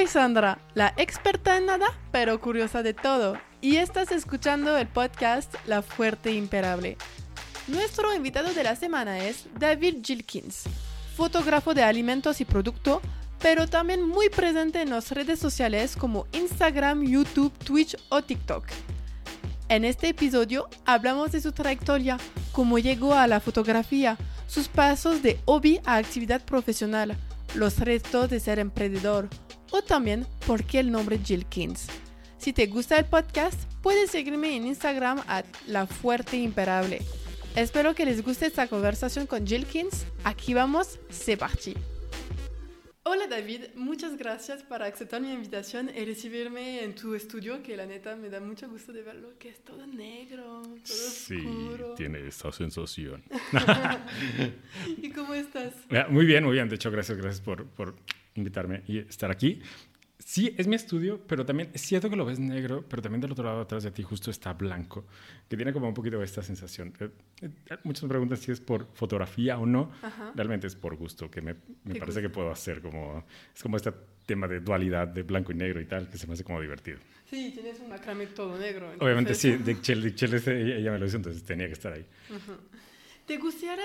Soy Sandra, la experta en nada, pero curiosa de todo, y estás escuchando el podcast La Fuerte Imperable. Nuestro invitado de la semana es David Gilkins, fotógrafo de alimentos y producto, pero también muy presente en las redes sociales como Instagram, YouTube, Twitch o TikTok. En este episodio hablamos de su trayectoria, cómo llegó a la fotografía, sus pasos de hobby a actividad profesional, los retos de ser emprendedor o también por qué el nombre Gilkins. Si te gusta el podcast, puedes seguirme en Instagram a La Fuerte Imperable. Espero que les guste esta conversación con Gilkins. Aquí vamos, c'est parti. Hola David, muchas gracias por aceptar mi invitación y recibirme en tu estudio, que la neta me da mucho gusto de verlo, que es todo negro, todo sí, oscuro. tiene esta sensación. ¿Y cómo estás? Muy bien, muy bien. De hecho, gracias, gracias por, por invitarme y estar aquí. Sí, es mi estudio, pero también es cierto que lo ves negro, pero también del otro lado atrás de ti justo está blanco, que tiene como un poquito esta sensación. Eh, eh, muchas me preguntan si es por fotografía o no. Ajá. Realmente es por gusto, que me, parece que puedo hacer como... Es como este tema de dualidad de blanco y negro y tal, que se me hace como divertido. Sí, tienes un macramé todo negro. Obviamente entonces- sí, de Chel, de Chel ese- ella, ella me lo hizo, entonces tenía que estar ahí. ¿Te gustaría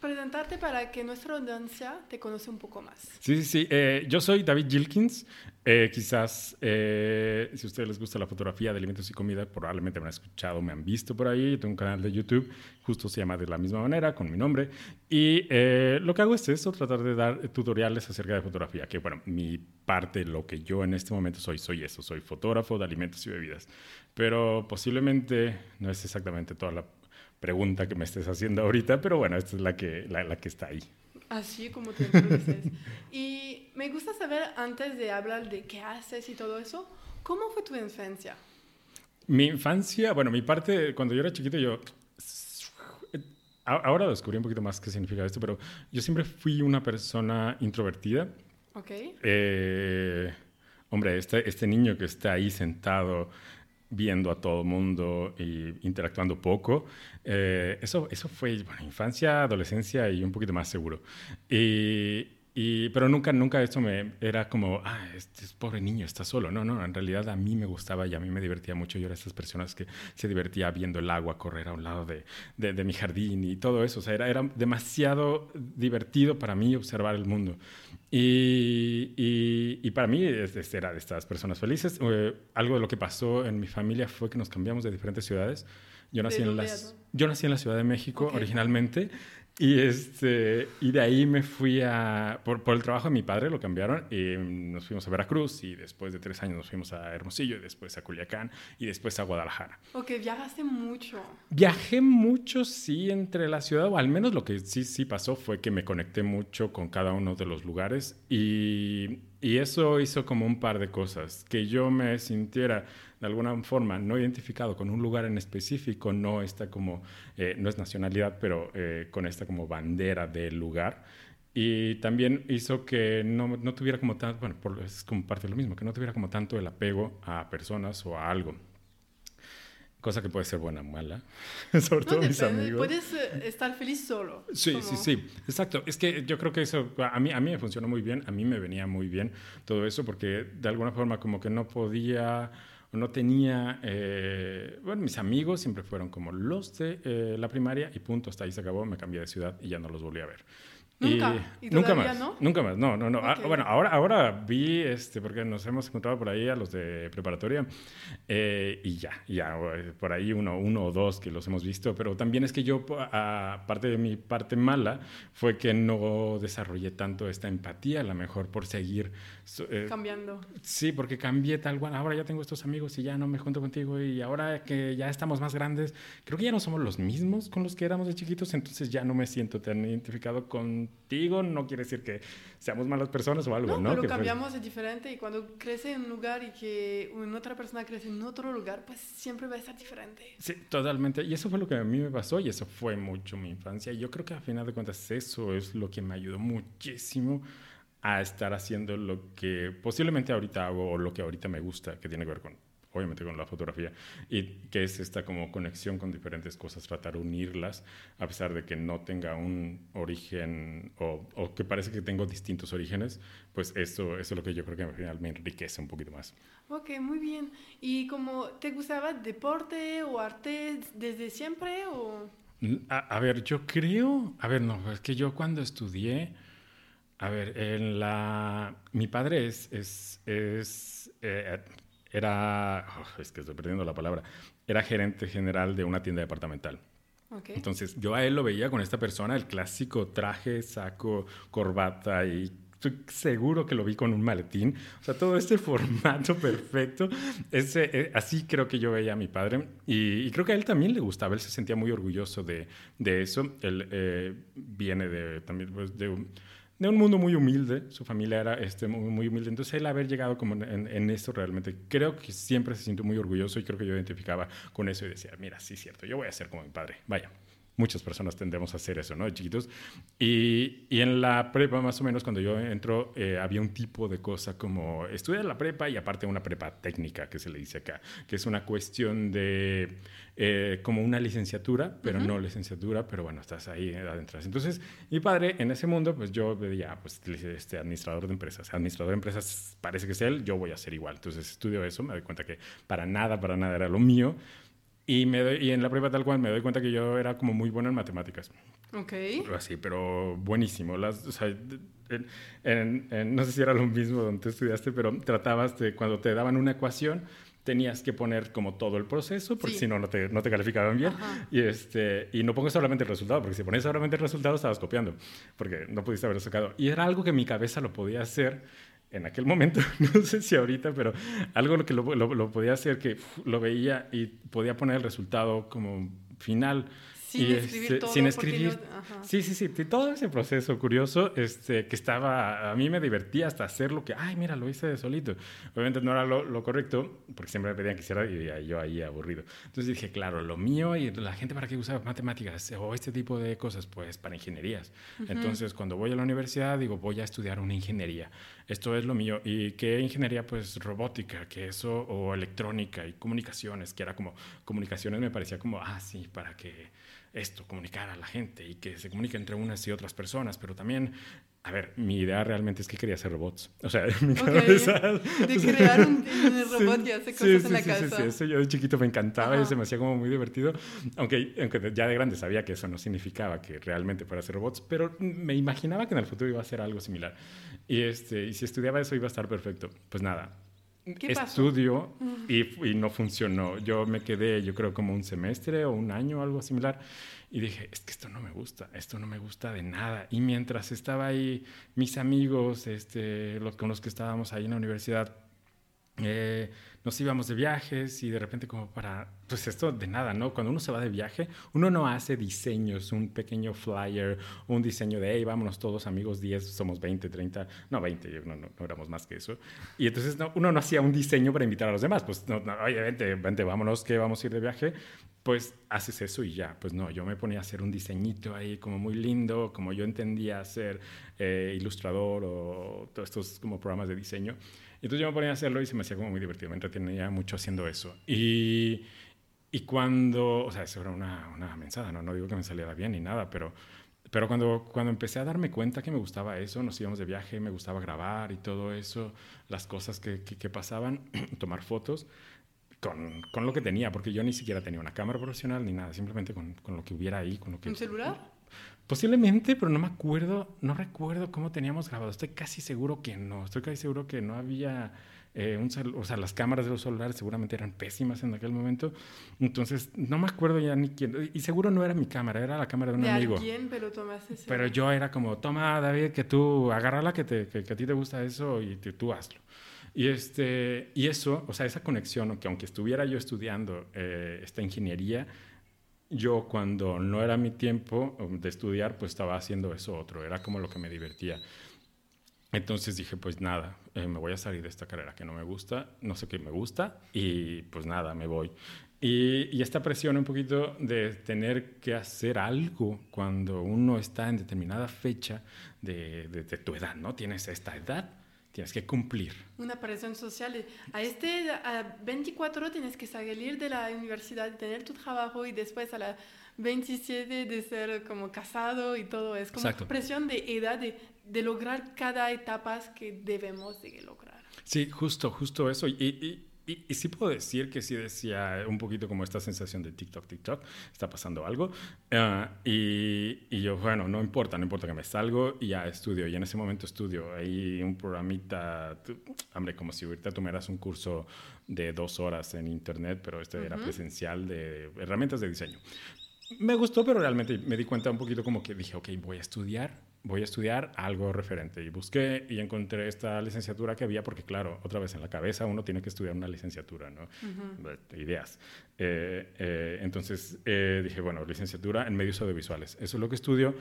presentarte para que nuestra audiencia te conoce un poco más? Sí, sí, sí. Eh, yo soy David Gilkins. Eh, quizás, eh, si a ustedes les gusta la fotografía de alimentos y comida, probablemente me han escuchado, me han visto por ahí. Yo tengo un canal de YouTube, justo se llama de la misma manera, con mi nombre. Y eh, lo que hago es eso, tratar de dar tutoriales acerca de fotografía. Que bueno, mi parte, lo que yo en este momento soy, soy eso. Soy fotógrafo de alimentos y bebidas. Pero posiblemente no es exactamente toda la pregunta que me estés haciendo ahorita, pero bueno, esta es la que, la, la que está ahí. Así como te introduces. y me gusta saber, antes de hablar de qué haces y todo eso, ¿cómo fue tu infancia? Mi infancia, bueno, mi parte, cuando yo era chiquito, yo... a- Ahora descubrí un poquito más qué significa esto, pero yo siempre fui una persona introvertida. ¿Ok? Eh, hombre, este, este niño que está ahí sentado viendo a todo el mundo y interactuando poco, eh, eso, eso fue bueno, infancia, adolescencia y un poquito más seguro. Y- pero nunca, nunca esto me era como, ah, este es pobre niño, está solo. No, no, en realidad a mí me gustaba y a mí me divertía mucho. Yo era esas personas que se divertía viendo el agua correr a un lado de, de- de mi jardín y todo eso. O sea, era, era demasiado divertido para mí observar el mundo. Y, y- y para mí era de estas personas felices. Eh, algo de lo que pasó en mi familia fue que nos cambiamos de diferentes ciudades. Yo nací, ¿De en, las, yo nací en la Ciudad de México Ok. originalmente y, este, y de ahí me fui a... Por, por el trabajo de mi padre lo cambiaron y nos fuimos a Veracruz y después de tres años nos fuimos a Hermosillo y después a Culiacán y después a Guadalajara. Ok, viajaste mucho. Viajé mucho, sí, entre la ciudad, o al menos lo que sí, sí pasó fue que me conecté mucho con cada uno de los lugares y, y eso hizo como un par de cosas, que yo me sintiera de alguna forma no identificado con un lugar en específico, no esta como, eh, no es nacionalidad, pero eh, con esta como bandera del lugar. Y también hizo que no, no tuviera como tanto, bueno, por- es como parte de lo mismo, que no tuviera como tanto el apego a personas o a algo. Cosa que puede ser buena o mala, sobre No todo mis depende, amigos. puedes eh, estar feliz solo. Sí, como- sí, sí, exacto. Es que yo creo que eso a mí, a mí me funcionó muy bien, a mí me venía muy bien todo eso, porque de alguna forma como que no podía no tenía, eh, bueno, mis amigos siempre fueron como los de eh, la primaria y punto, hasta ahí se acabó, me cambié de ciudad y ya no los volví a ver. ¿Nunca? ¿Y nunca todavía más. no? Nunca más, no, no, no. Ah, Ok. bueno, ahora, ahora vi, este, porque nos hemos encontrado por ahí a los de preparatoria eh, y ya, ya, por ahí uno, uno o dos que los hemos visto, pero también es que yo, aparte de mi parte mala, fue que no desarrollé tanto esta empatía, a lo mejor por seguir. eh, Cambiando. Sí, porque cambié tal cual. Ahora ya tengo estos amigos y ya no me junto contigo. Y ahora que ya estamos más grandes, creo que ya no somos los mismos con los que éramos de chiquitos. Entonces ya no me siento tan identificado contigo. No quiere decir que seamos malas personas o algo, No, ¿no? pero Que, cambiamos es diferente y cuando crece en un lugar y que una otra persona crece en otro lugar, pues siempre va a estar diferente. Sí, totalmente. Y eso fue lo que a mí me pasó y eso fue mucho mi infancia. Y yo creo que a final de cuentas eso es lo que me ayudó muchísimo a estar haciendo lo que posiblemente ahorita hago o lo que ahorita me gusta, que tiene que ver con obviamente con la fotografía, y que es esta como conexión con diferentes cosas, tratar de unirlas, a pesar de que no tenga un origen o, o que parece que tengo distintos orígenes, pues esto, eso es lo que yo creo que al final me enriquece un poquito más. Ok, muy bien. ¿Y como te gustaba deporte o arte desde siempre o...? A, a ver, yo creo, a ver, no, es que yo cuando estudié, a ver, en la, mi padre es, es, es eh, era, oh, es que estoy perdiendo la palabra, era gerente general de una tienda departamental. Okay. Entonces yo a él lo veía con esta persona, el clásico traje, saco, corbata y estoy seguro que lo vi con un maletín. O sea, todo este formato perfecto. Ese, eh, así creo que yo veía a mi padre. Y, y, creo que a él también le gustaba. Él se sentía muy orgulloso de, de eso. Él eh, viene de, también pues, de un de un mundo muy humilde, su familia era este, muy, humilde, entonces él haber llegado como en, en, esto realmente, creo que siempre se sintió muy orgulloso y creo que yo identificaba con eso y decía, mira, sí, cierto, yo voy a ser como mi padre, vaya. Muchas personas tendemos a hacer eso, ¿no? De chiquitos. Y, y en la prepa, más o menos, cuando yo entro, eh, había un tipo de cosa como estudiar la prepa y aparte una prepa técnica, que se le dice acá, que es una cuestión de eh, como una licenciatura, pero uh -huh. no licenciatura, pero bueno, estás ahí adentro. Entonces, mi padre, en ese mundo, pues yo veía, pues, este administrador de empresas. Administrador de empresas parece que es él, yo voy a ser igual. Entonces, estudio eso, me doy cuenta que para nada, para nada era lo mío. Y, me doy, y en la prueba tal cual me doy cuenta que yo era como muy bueno en matemáticas. Ok. Así, pero buenísimo. Las, o sea, en, en, en, no sé si era lo mismo donde estudiaste, pero tratabas de cuando te daban una ecuación, tenías que poner como todo el proceso, porque sí. si no, no te, no te calificaban bien. Y, este, y no pongo solamente el resultado, porque si ponías solamente el resultado estabas copiando, porque no pudiste haberlo sacado. Y era algo que mi cabeza lo podía hacer en aquel momento, no sé si ahorita, pero algo que lo, lo, lo podía hacer, que lo veía y podía poner el resultado como final. Sin y escribir este, todo. Sin escribir. No, sí, sí, sí. Todo ese proceso curioso este, que estaba, a mí me divertía hasta hacerlo que, ay, mira, lo hice de solito. Obviamente no era lo, lo correcto, porque siempre me pedían que hiciera y yo ahí aburrido. Entonces dije, claro, lo mío y la gente para qué usa matemáticas o este tipo de cosas, pues para ingenierías. Uh -huh. Entonces cuando voy a la universidad digo, voy a estudiar una ingeniería. Esto es lo mío. ¿Y qué ingeniería? Pues robótica, que eso, o electrónica y comunicaciones, que era como, comunicaciones me parecía como, ah, sí, para que esto, comunicar a la gente y que se comunique entre unas y otras personas, pero también, a ver, mi idea realmente es que quería hacer robots. O sea, mi okay. cabeza... De crear un, robot sí, y hacer cosas sí, en sí, la sí, casa. Sí, eso yo de chiquito me encantaba Ajá. y se me hacía como muy divertido, aunque, aunque ya de grande sabía que eso no significaba que realmente fuera hacer robots, pero me imaginaba que en el futuro iba a ser algo similar. Y, este, y si estudiaba eso iba a estar perfecto. Pues nada, estudio y, y, no funcionó. Yo me quedé, yo creo, como un semestre o un año, algo similar. Y dije, es que esto no me gusta, esto no me gusta de nada. Y mientras estaba ahí, mis amigos, este, los con los que estábamos ahí en la universidad, eh, nos íbamos de viajes y de repente como para, pues esto de nada, ¿no? Cuando uno se va de viaje, uno no hace diseños, un pequeño flyer, un diseño de, hey, vámonos todos amigos, 10, somos 20, 30, no 20, no, no, no éramos más que eso. Y entonces no, uno no hacía un diseño para invitar a los demás, pues no, no, oye, vente, vente, vámonos, que vamos a ir de viaje, pues haces eso y ya, pues no, yo me ponía a hacer un diseñito ahí como muy lindo, como yo entendía ser eh, ilustrador o todos estos como programas de diseño. Entonces yo me ponía a hacerlo y se me hacía como muy divertido, me entretenía mucho haciendo eso. Y, y cuando, o sea, eso era una, una mensada, ¿no? no digo que me saliera bien ni nada, pero, pero cuando, cuando empecé a darme cuenta que me gustaba eso, nos íbamos de viaje, me gustaba grabar y todo eso, las cosas que, que, que pasaban, tomar fotos, con, con, lo que tenía, porque yo ni siquiera tenía una cámara profesional ni nada, simplemente con, con lo que hubiera ahí. Con lo que, ¿Un celular? Posiblemente, pero no me acuerdo, no recuerdo cómo teníamos grabado. Estoy casi seguro que no. Estoy casi seguro que no había eh, un o sea, las cámaras de los celulares seguramente eran pésimas en aquel momento. Entonces, no me acuerdo ya ni quién. Y seguro no era mi cámara, era la cámara de un de amigo. Alguien, pero tomaste ese... Pero yo era como, toma, David, que tú agárrala, que, te, que, que a ti te gusta eso y te, tú hazlo. Y, este, y eso, o sea, esa conexión, que aunque estuviera yo estudiando eh, esta ingeniería, yo cuando no era mi tiempo um, de estudiar, pues estaba haciendo eso otro, era como lo que me divertía. Entonces dije, pues nada, eh, me voy a salir de esta carrera que no me gusta, no sé qué me gusta, y pues nada, me voy. Y, esta presión un poquito de tener que hacer algo cuando uno está en determinada fecha de, de, de tu edad, ¿no? Tienes esta edad tienes que cumplir. Una presión social. A este a 24 tienes que salir de la universidad, tener tu trabajo y después a la 27 de ser como casado y todo. Es como presión de edad de, de, lograr cada etapa que debemos de lograr. Sí, justo, justo eso. y, y, sí puedo decir que sí decía un poquito como esta sensación de TikTok, TikTok, está pasando algo. Ah, y, y, yo, bueno, no importa, no importa que me salgo y ya estudio. Y en ese momento estudio. Hay un programita, hombre, como si ahorita tomaras un curso de dos horas en internet, pero este era presencial de herramientas de diseño. Me gustó, pero realmente me di cuenta un poquito como que dije, ok, voy a estudiar voy a estudiar algo referente. Y busqué y encontré esta licenciatura que había, porque claro, otra vez en la cabeza uno tiene que estudiar una licenciatura, ¿no? Ideas. Eh, eh, entonces eh, dije, bueno, licenciatura en medios audiovisuales. Eso es lo que estudio.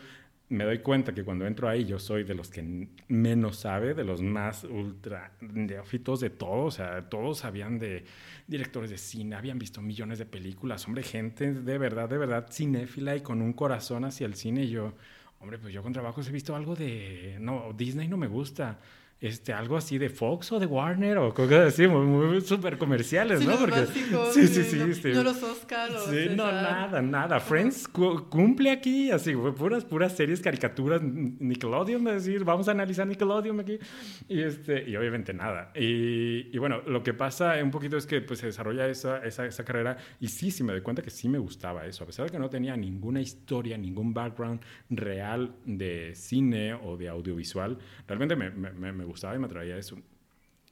Me doy cuenta que cuando entro ahí yo soy de los que menos sabe, de los más ultra neófitos de todo. O sea, todos sabían de directores de cine, habían visto millones de películas. Hombre, gente de verdad, de verdad cinéfila y con un corazón hacia el cine. Y yo, Hombre, pues yo con trabajos he visto algo de... No, Disney no me gusta este, algo así de Fox o de Warner o cosas así, muy, muy súper comerciales, ¿no? Porque, sí, sí, sí. No, este, no los Oscars. Sí, no, nada, nada. Friends cumple aquí, así, puras, puras series, caricaturas, Nickelodeon, decir, vamos a analizar Nickelodeon aquí. Y, este, y obviamente nada. Y, y bueno, lo que pasa un poquito es que pues, se desarrolla esa, esa, esa, carrera y sí, sí me doy cuenta que sí me gustaba eso, a pesar de que no tenía ninguna historia, ningún background real de cine o de audiovisual, realmente me, me, me gustaba y me atraía eso.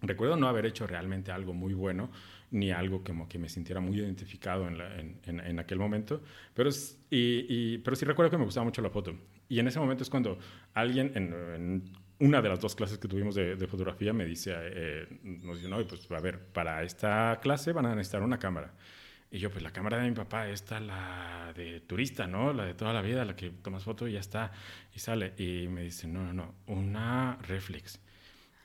Recuerdo no haber hecho realmente algo muy bueno, ni algo como que me sintiera muy identificado en, en, aquel momento, pero, y, pero sí recuerdo que me gustaba mucho la foto. Y en ese momento es cuando alguien en, una de las dos clases que tuvimos de, fotografía me dice, eh, nos dice, no, pues a ver, para esta clase van a necesitar una cámara. Y yo, pues la cámara de mi papá, esta, la de turista, ¿no? La de toda la vida, la que tomas foto y ya está, y sale. Y me dice, no, no, no, una reflex.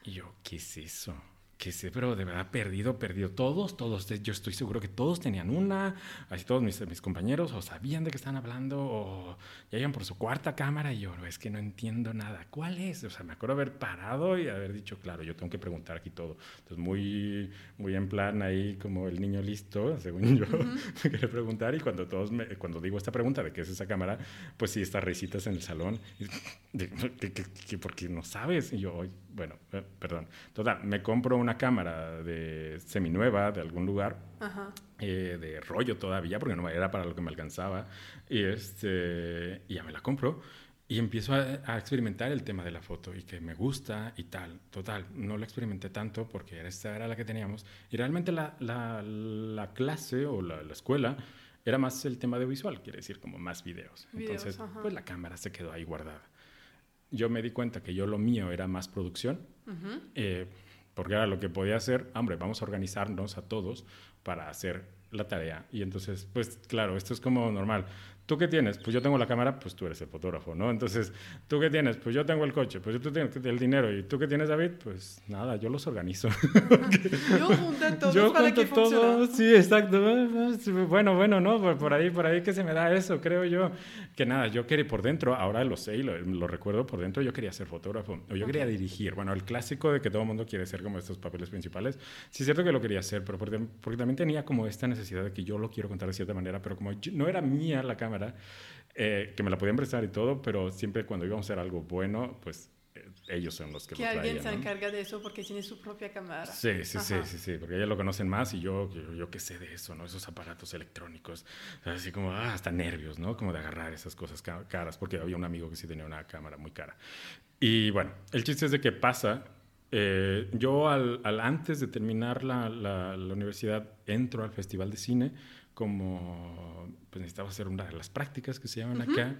Y yo, ¿qué es eso? que sé, pero de verdad perdido, perdido. Todos, todos, yo estoy seguro que todos tenían una, así todos mis, mis compañeros o sabían de qué están hablando o ya iban por su cuarta cámara y yo, es que no entiendo nada. ¿Cuál es? O sea, me acuerdo haber parado y haber dicho, claro, yo tengo que preguntar aquí todo. Entonces, muy, muy en plan ahí como el niño listo, según yo, me quería preguntar y cuando todos, me, cuando digo esta pregunta de qué es esa cámara, pues sí, estas risitas en el salón, de, que, porque no sabes. Y yo, bueno, eh, perdón. Total, me compro una cámara de seminueva de algún lugar, eh, de rollo todavía, porque no era para lo que me alcanzaba, y, este, y ya me la compro. Y empiezo a, experimentar el tema de la foto y que me gusta y tal. Total, no lo experimenté tanto porque esta era la que teníamos. Y realmente la, la, la clase o la, la, escuela era más el tema de visual, quiere decir como más videos. Entonces, pues la cámara se quedó ahí guardada. Yo me di cuenta que yo lo mío era más producción porque era lo que podía hacer, hombre, vamos a organizarnos a todos para hacer la tarea. Y entonces, pues claro, esto es como normal. ¿Tú qué tienes? Pues yo tengo la cámara, pues tú eres el fotógrafo, ¿no? Entonces, ¿tú qué tienes? Pues yo tengo el coche, pues tú tienes el dinero. ¿Y tú qué tienes, David? Pues nada, yo los organizo. yo junto todo yo para que todo, sí, exacto. Bueno, bueno, ¿no? Por, ahí, por ahí que se me da eso, creo yo. Que nada, yo quería por dentro, ahora lo sé y lo, recuerdo por dentro, yo quería ser fotógrafo, o yo quería dirigir. Bueno, el clásico de que todo el mundo quiere ser como estos papeles principales, sí es cierto que lo quería hacer, pero porque, porque también tenía como esta necesidad de que yo lo quiero contar de cierta manera, pero como no era mía la cámara, eh, que me la podían prestar y todo, pero siempre cuando íbamos a hacer algo bueno, pues eh, ellos son los que, que alguien se encarga de eso porque tiene su propia cámara. Sí, sí, sí, sí, sí, porque ellos lo conocen más y yo, yo, yo qué sé de eso, ¿no? Esos aparatos electrónicos, así como, ah, hasta nervios, ¿no? Como de agarrar esas cosas caras, porque había un amigo que sí tenía una cámara muy cara. Y bueno, el chiste es de que pasa, eh, yo al, al, antes de terminar la, la, la universidad entro al Festival de Cine como pues necesitaba hacer una de las prácticas que se llaman acá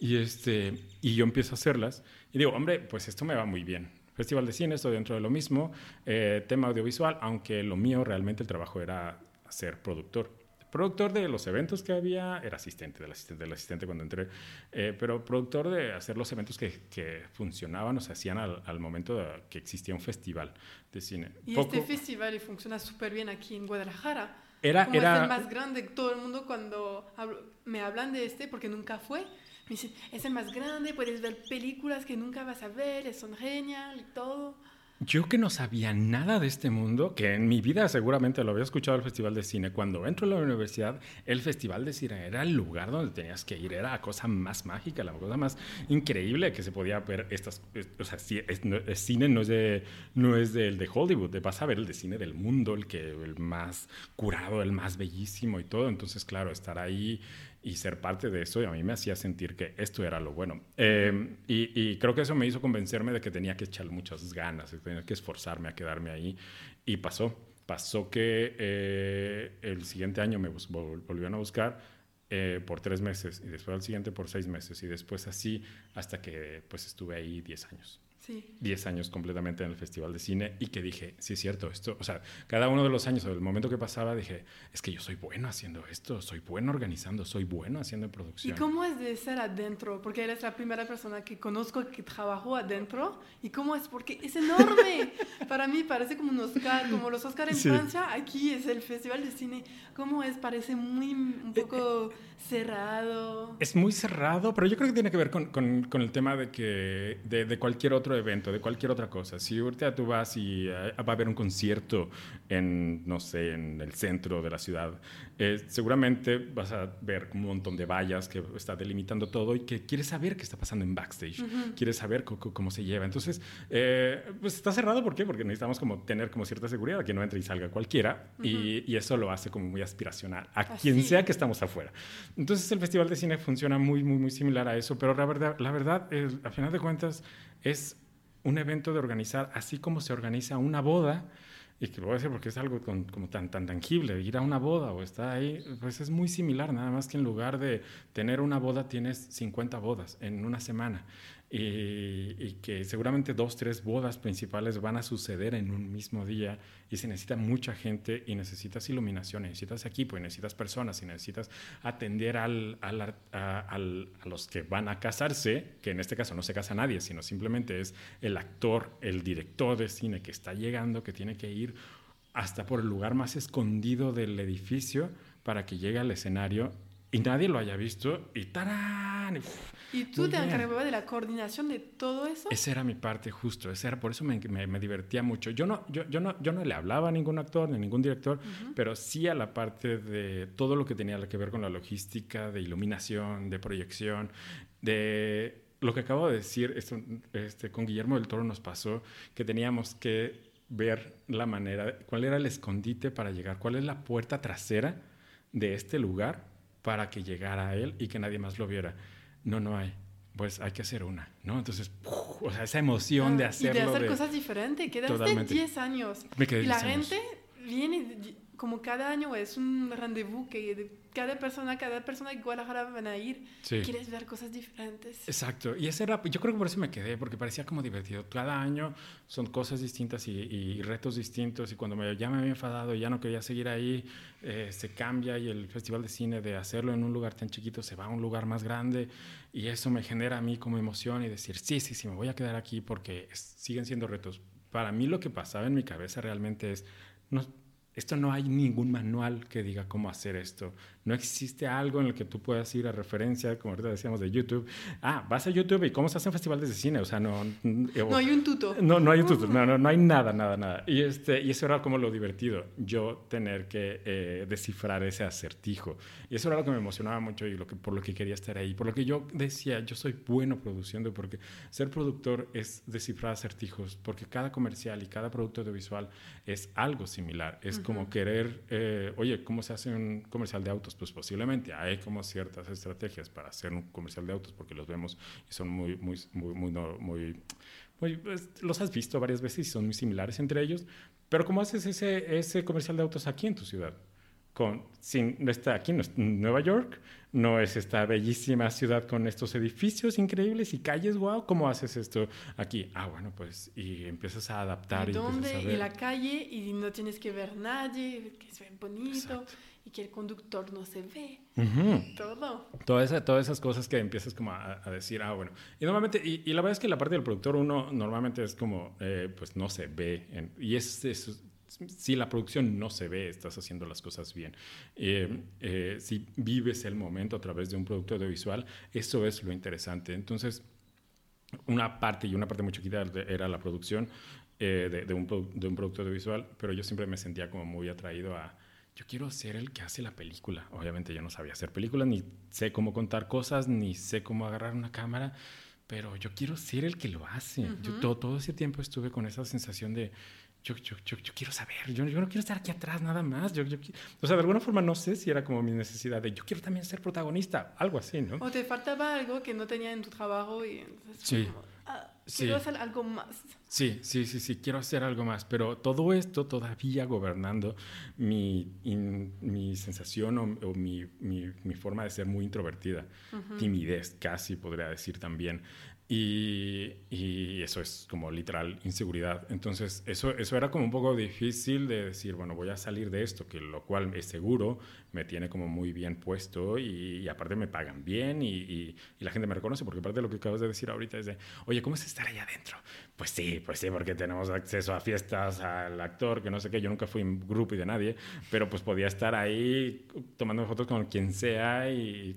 y este y yo empiezo a hacerlas y digo hombre pues esto me va muy bien. Festival de cine estoy dentro de lo mismo eh, tema audiovisual aunque lo mío realmente el trabajo era ser productor. Productor de los eventos que había era asistente del asistente del asistente cuando entré eh, pero productor de hacer los eventos que, que funcionaban o se hacían al, al, momento de que existía un festival de cine. Y este festival funciona súper bien aquí en Guadalajara era, como era... es el más grande. Todo el mundo cuando me hablan de este, porque nunca fue, me dicen, es el más grande, puedes ver películas que nunca vas a ver, son genial y todo. Yo que no sabía nada de este mundo, que en mi vida seguramente lo había escuchado el Festival de Cine, cuando entro a la universidad, el Festival de Cine era el lugar donde tenías que ir, era la cosa más mágica, la cosa más increíble que se podía ver estas, o sea, el cine no es, de, no es del de Hollywood, vas a ver el de cine del mundo, el, que, el más curado, el más bellísimo y todo, entonces claro, estar ahí y ser parte de eso y a mí me hacía sentir que esto era lo bueno. Em, y, creo que eso me hizo convencerme de que tenía que echar muchas ganas, que tenía que esforzarme a quedarme ahí y pasó. Pasó que eh, el siguiente año me volvieron a buscar eh, por tres meses y después al siguiente por seis meses y después así hasta que pues estuve ahí diez años. Sí. 10 años completamente en el Festival de Cine y que dije, sí es cierto, esto, o sea, cada uno de los años, el momento que pasaba, dije, es que yo soy bueno haciendo esto, soy bueno organizando, soy bueno haciendo producción. ¿Y cómo es de ser adentro? Porque eres la primera persona que conozco que trabajó adentro. ¿Y cómo es? Porque es enorme. Para mí parece como un Oscar, como los Oscars en Francia, aquí es el Festival de Cine. ¿Cómo es? Parece muy, un eh, poco eh, cerrado. Es muy cerrado, pero yo creo que tiene que ver con, con, con el tema de que de, de cualquier otro evento, de cualquier otra cosa. Si ahorita tú vas y eh, va a haber un concierto en, no sé, en el centro de la ciudad, eh, seguramente vas a ver un montón de vallas que está delimitando todo y que quieres saber qué está pasando en backstage, quieres saber cómo se lleva. Entonces, eh, pues está cerrado, ¿por qué? Porque necesitamos como tener como cierta seguridad, que no entre y salga cualquiera, y, y, eso lo hace como muy aspiracional a quien sea que estamos afuera. Entonces, el Festival de Cine funciona muy, muy, muy similar a eso, pero la verdad, la verdad, a final de cuentas, es un evento de organizar, así como se organiza una boda, y que lo voy a decir porque es algo como tan, tan tangible, ir a una boda o estar ahí, pues es muy similar, nada más que en lugar de tener una boda tienes 50 bodas en una semana y, que seguramente dos, tres bodas principales van a suceder en un mismo día y se necesita mucha gente y necesitas iluminación, necesitas equipo y necesitas personas y necesitas atender al, al, a, los que van a casarse, que en este caso no se casa nadie, sino simplemente es el actor, el director de cine que está llegando, que tiene que ir hasta por el lugar más escondido del edificio para que llegue al escenario y nadie lo haya visto y ¡tarán! ¿Y tú te encargabas de la coordinación de todo eso? Esa era mi parte justo, esa era, por eso me, me, divertía mucho. Yo no, yo, yo, no, yo no le hablaba a ningún actor ni a ningún director, pero sí a la parte de todo lo que tenía que ver con la logística, de iluminación, de proyección, de lo que acabo de decir, esto, este, con Guillermo del Toro nos pasó que teníamos que ver la manera, cuál era el escondite para llegar, cuál es la puerta trasera de este lugar para que llegara a él y que nadie más lo viera. No, no hay. Pues hay que hacer una, ¿no? Entonces, o sea, esa emoción de hacerlo. Y de hacer cosas diferentes. Quedaste 10 años. Me quedé y la gente viene como cada año es un rendezvous que cada persona, cada persona de Guadalajara van a ir. Quieres ver cosas diferentes. Exacto. Y ese era, yo creo que por eso me quedé, porque parecía como divertido. Cada año son cosas distintas y, retos distintos. Y cuando me, ya me había enfadado y ya no quería seguir ahí, eh, se cambia y el Festival de Cine de hacerlo en un lugar tan chiquito se va a un lugar más grande. Y eso me genera a mí como emoción y decir, sí, sí, sí, me voy a quedar aquí porque siguen siendo retos. Para mí lo que pasaba en mi cabeza realmente es, no, esto no hay ningún manual que diga cómo hacer esto. No existe algo en el que tú puedas ir a referencia, como ahorita decíamos de YouTube. Ah, vas a YouTube y cómo se hacen festivales de cine. O sea, no. no hay un tuto. No, no hay un tuto. No, no, no hay nada, nada, nada. Y, este, y eso era como lo divertido. Yo tener que eh, descifrar ese acertijo. Y eso era lo que me emocionaba mucho y lo que, por lo que quería estar ahí. Por lo que yo decía, yo soy bueno produciendo porque ser productor es descifrar acertijos. Porque cada comercial y cada producto audiovisual es algo similar. Es como querer, eh, oye, ¿cómo se hace un comercial de autos? pues posiblemente hay como ciertas estrategias para hacer un comercial de autos porque los vemos y son muy, muy, muy, muy, muy, pues, los has visto varias veces y son muy similares entre ellos, pero ¿cómo haces ese, ese comercial de autos aquí en tu ciudad? Con, sin, no está aquí, no es Nueva York, no es esta bellísima ciudad con estos edificios increíbles y calles, wow, ¿cómo haces esto aquí? Ah, bueno, pues, y empiezas a adaptar. ¿Y, dónde? Y la calle, y no tienes que ver nadie, que ve bonito y que el conductor no se ve. Todo. Todas, todas esas cosas que empiezas como a, decir, ah, bueno. Y normalmente, y, la verdad es que la parte del productor uno normalmente es como, eh, pues no se ve. y es, si la producción no se ve, estás haciendo las cosas bien. Eh, eh, si vives el momento a través de un producto audiovisual, eso es lo interesante. Entonces, una parte y una parte muy chiquita era la producción eh, de, de, un, de un producto audiovisual, pero yo siempre me sentía como muy atraído a, yo quiero ser el que hace la película. Obviamente yo no sabía hacer películas, ni sé cómo contar cosas, ni sé cómo agarrar una cámara, pero yo quiero ser el que lo hace. yo todo, todo, ese tiempo estuve con esa sensación de, yo, yo, yo, yo quiero saber, yo, yo, no quiero estar aquí atrás nada más. Yo, yo, o sea, de alguna forma no sé si era como mi necesidad de, yo quiero también ser protagonista, algo así, ¿no? O te faltaba algo que no tenía en tu trabajo y entonces... Sí. Como, ah, quiero hacer algo más. Sí, sí, sí, sí, quiero hacer algo más, pero todo esto todavía gobernando mi, mi sensación o, mi, mi, mi, forma de ser muy introvertida, timidez casi podría decir también. Y, y, eso es como literal inseguridad. Entonces, eso, eso era como un poco difícil de decir, bueno, voy a salir de esto, que lo cual es seguro, me tiene como muy bien puesto y, aparte me pagan bien y, y, la gente me reconoce, porque aparte de lo que acabas de decir ahorita es de, oye, ¿cómo es estar allá adentro? Pues sí, pues sí, porque tenemos acceso a fiestas, al actor, que no sé qué, yo nunca fui en grupo y de nadie, pero pues podía estar ahí tomando fotos con quien sea y,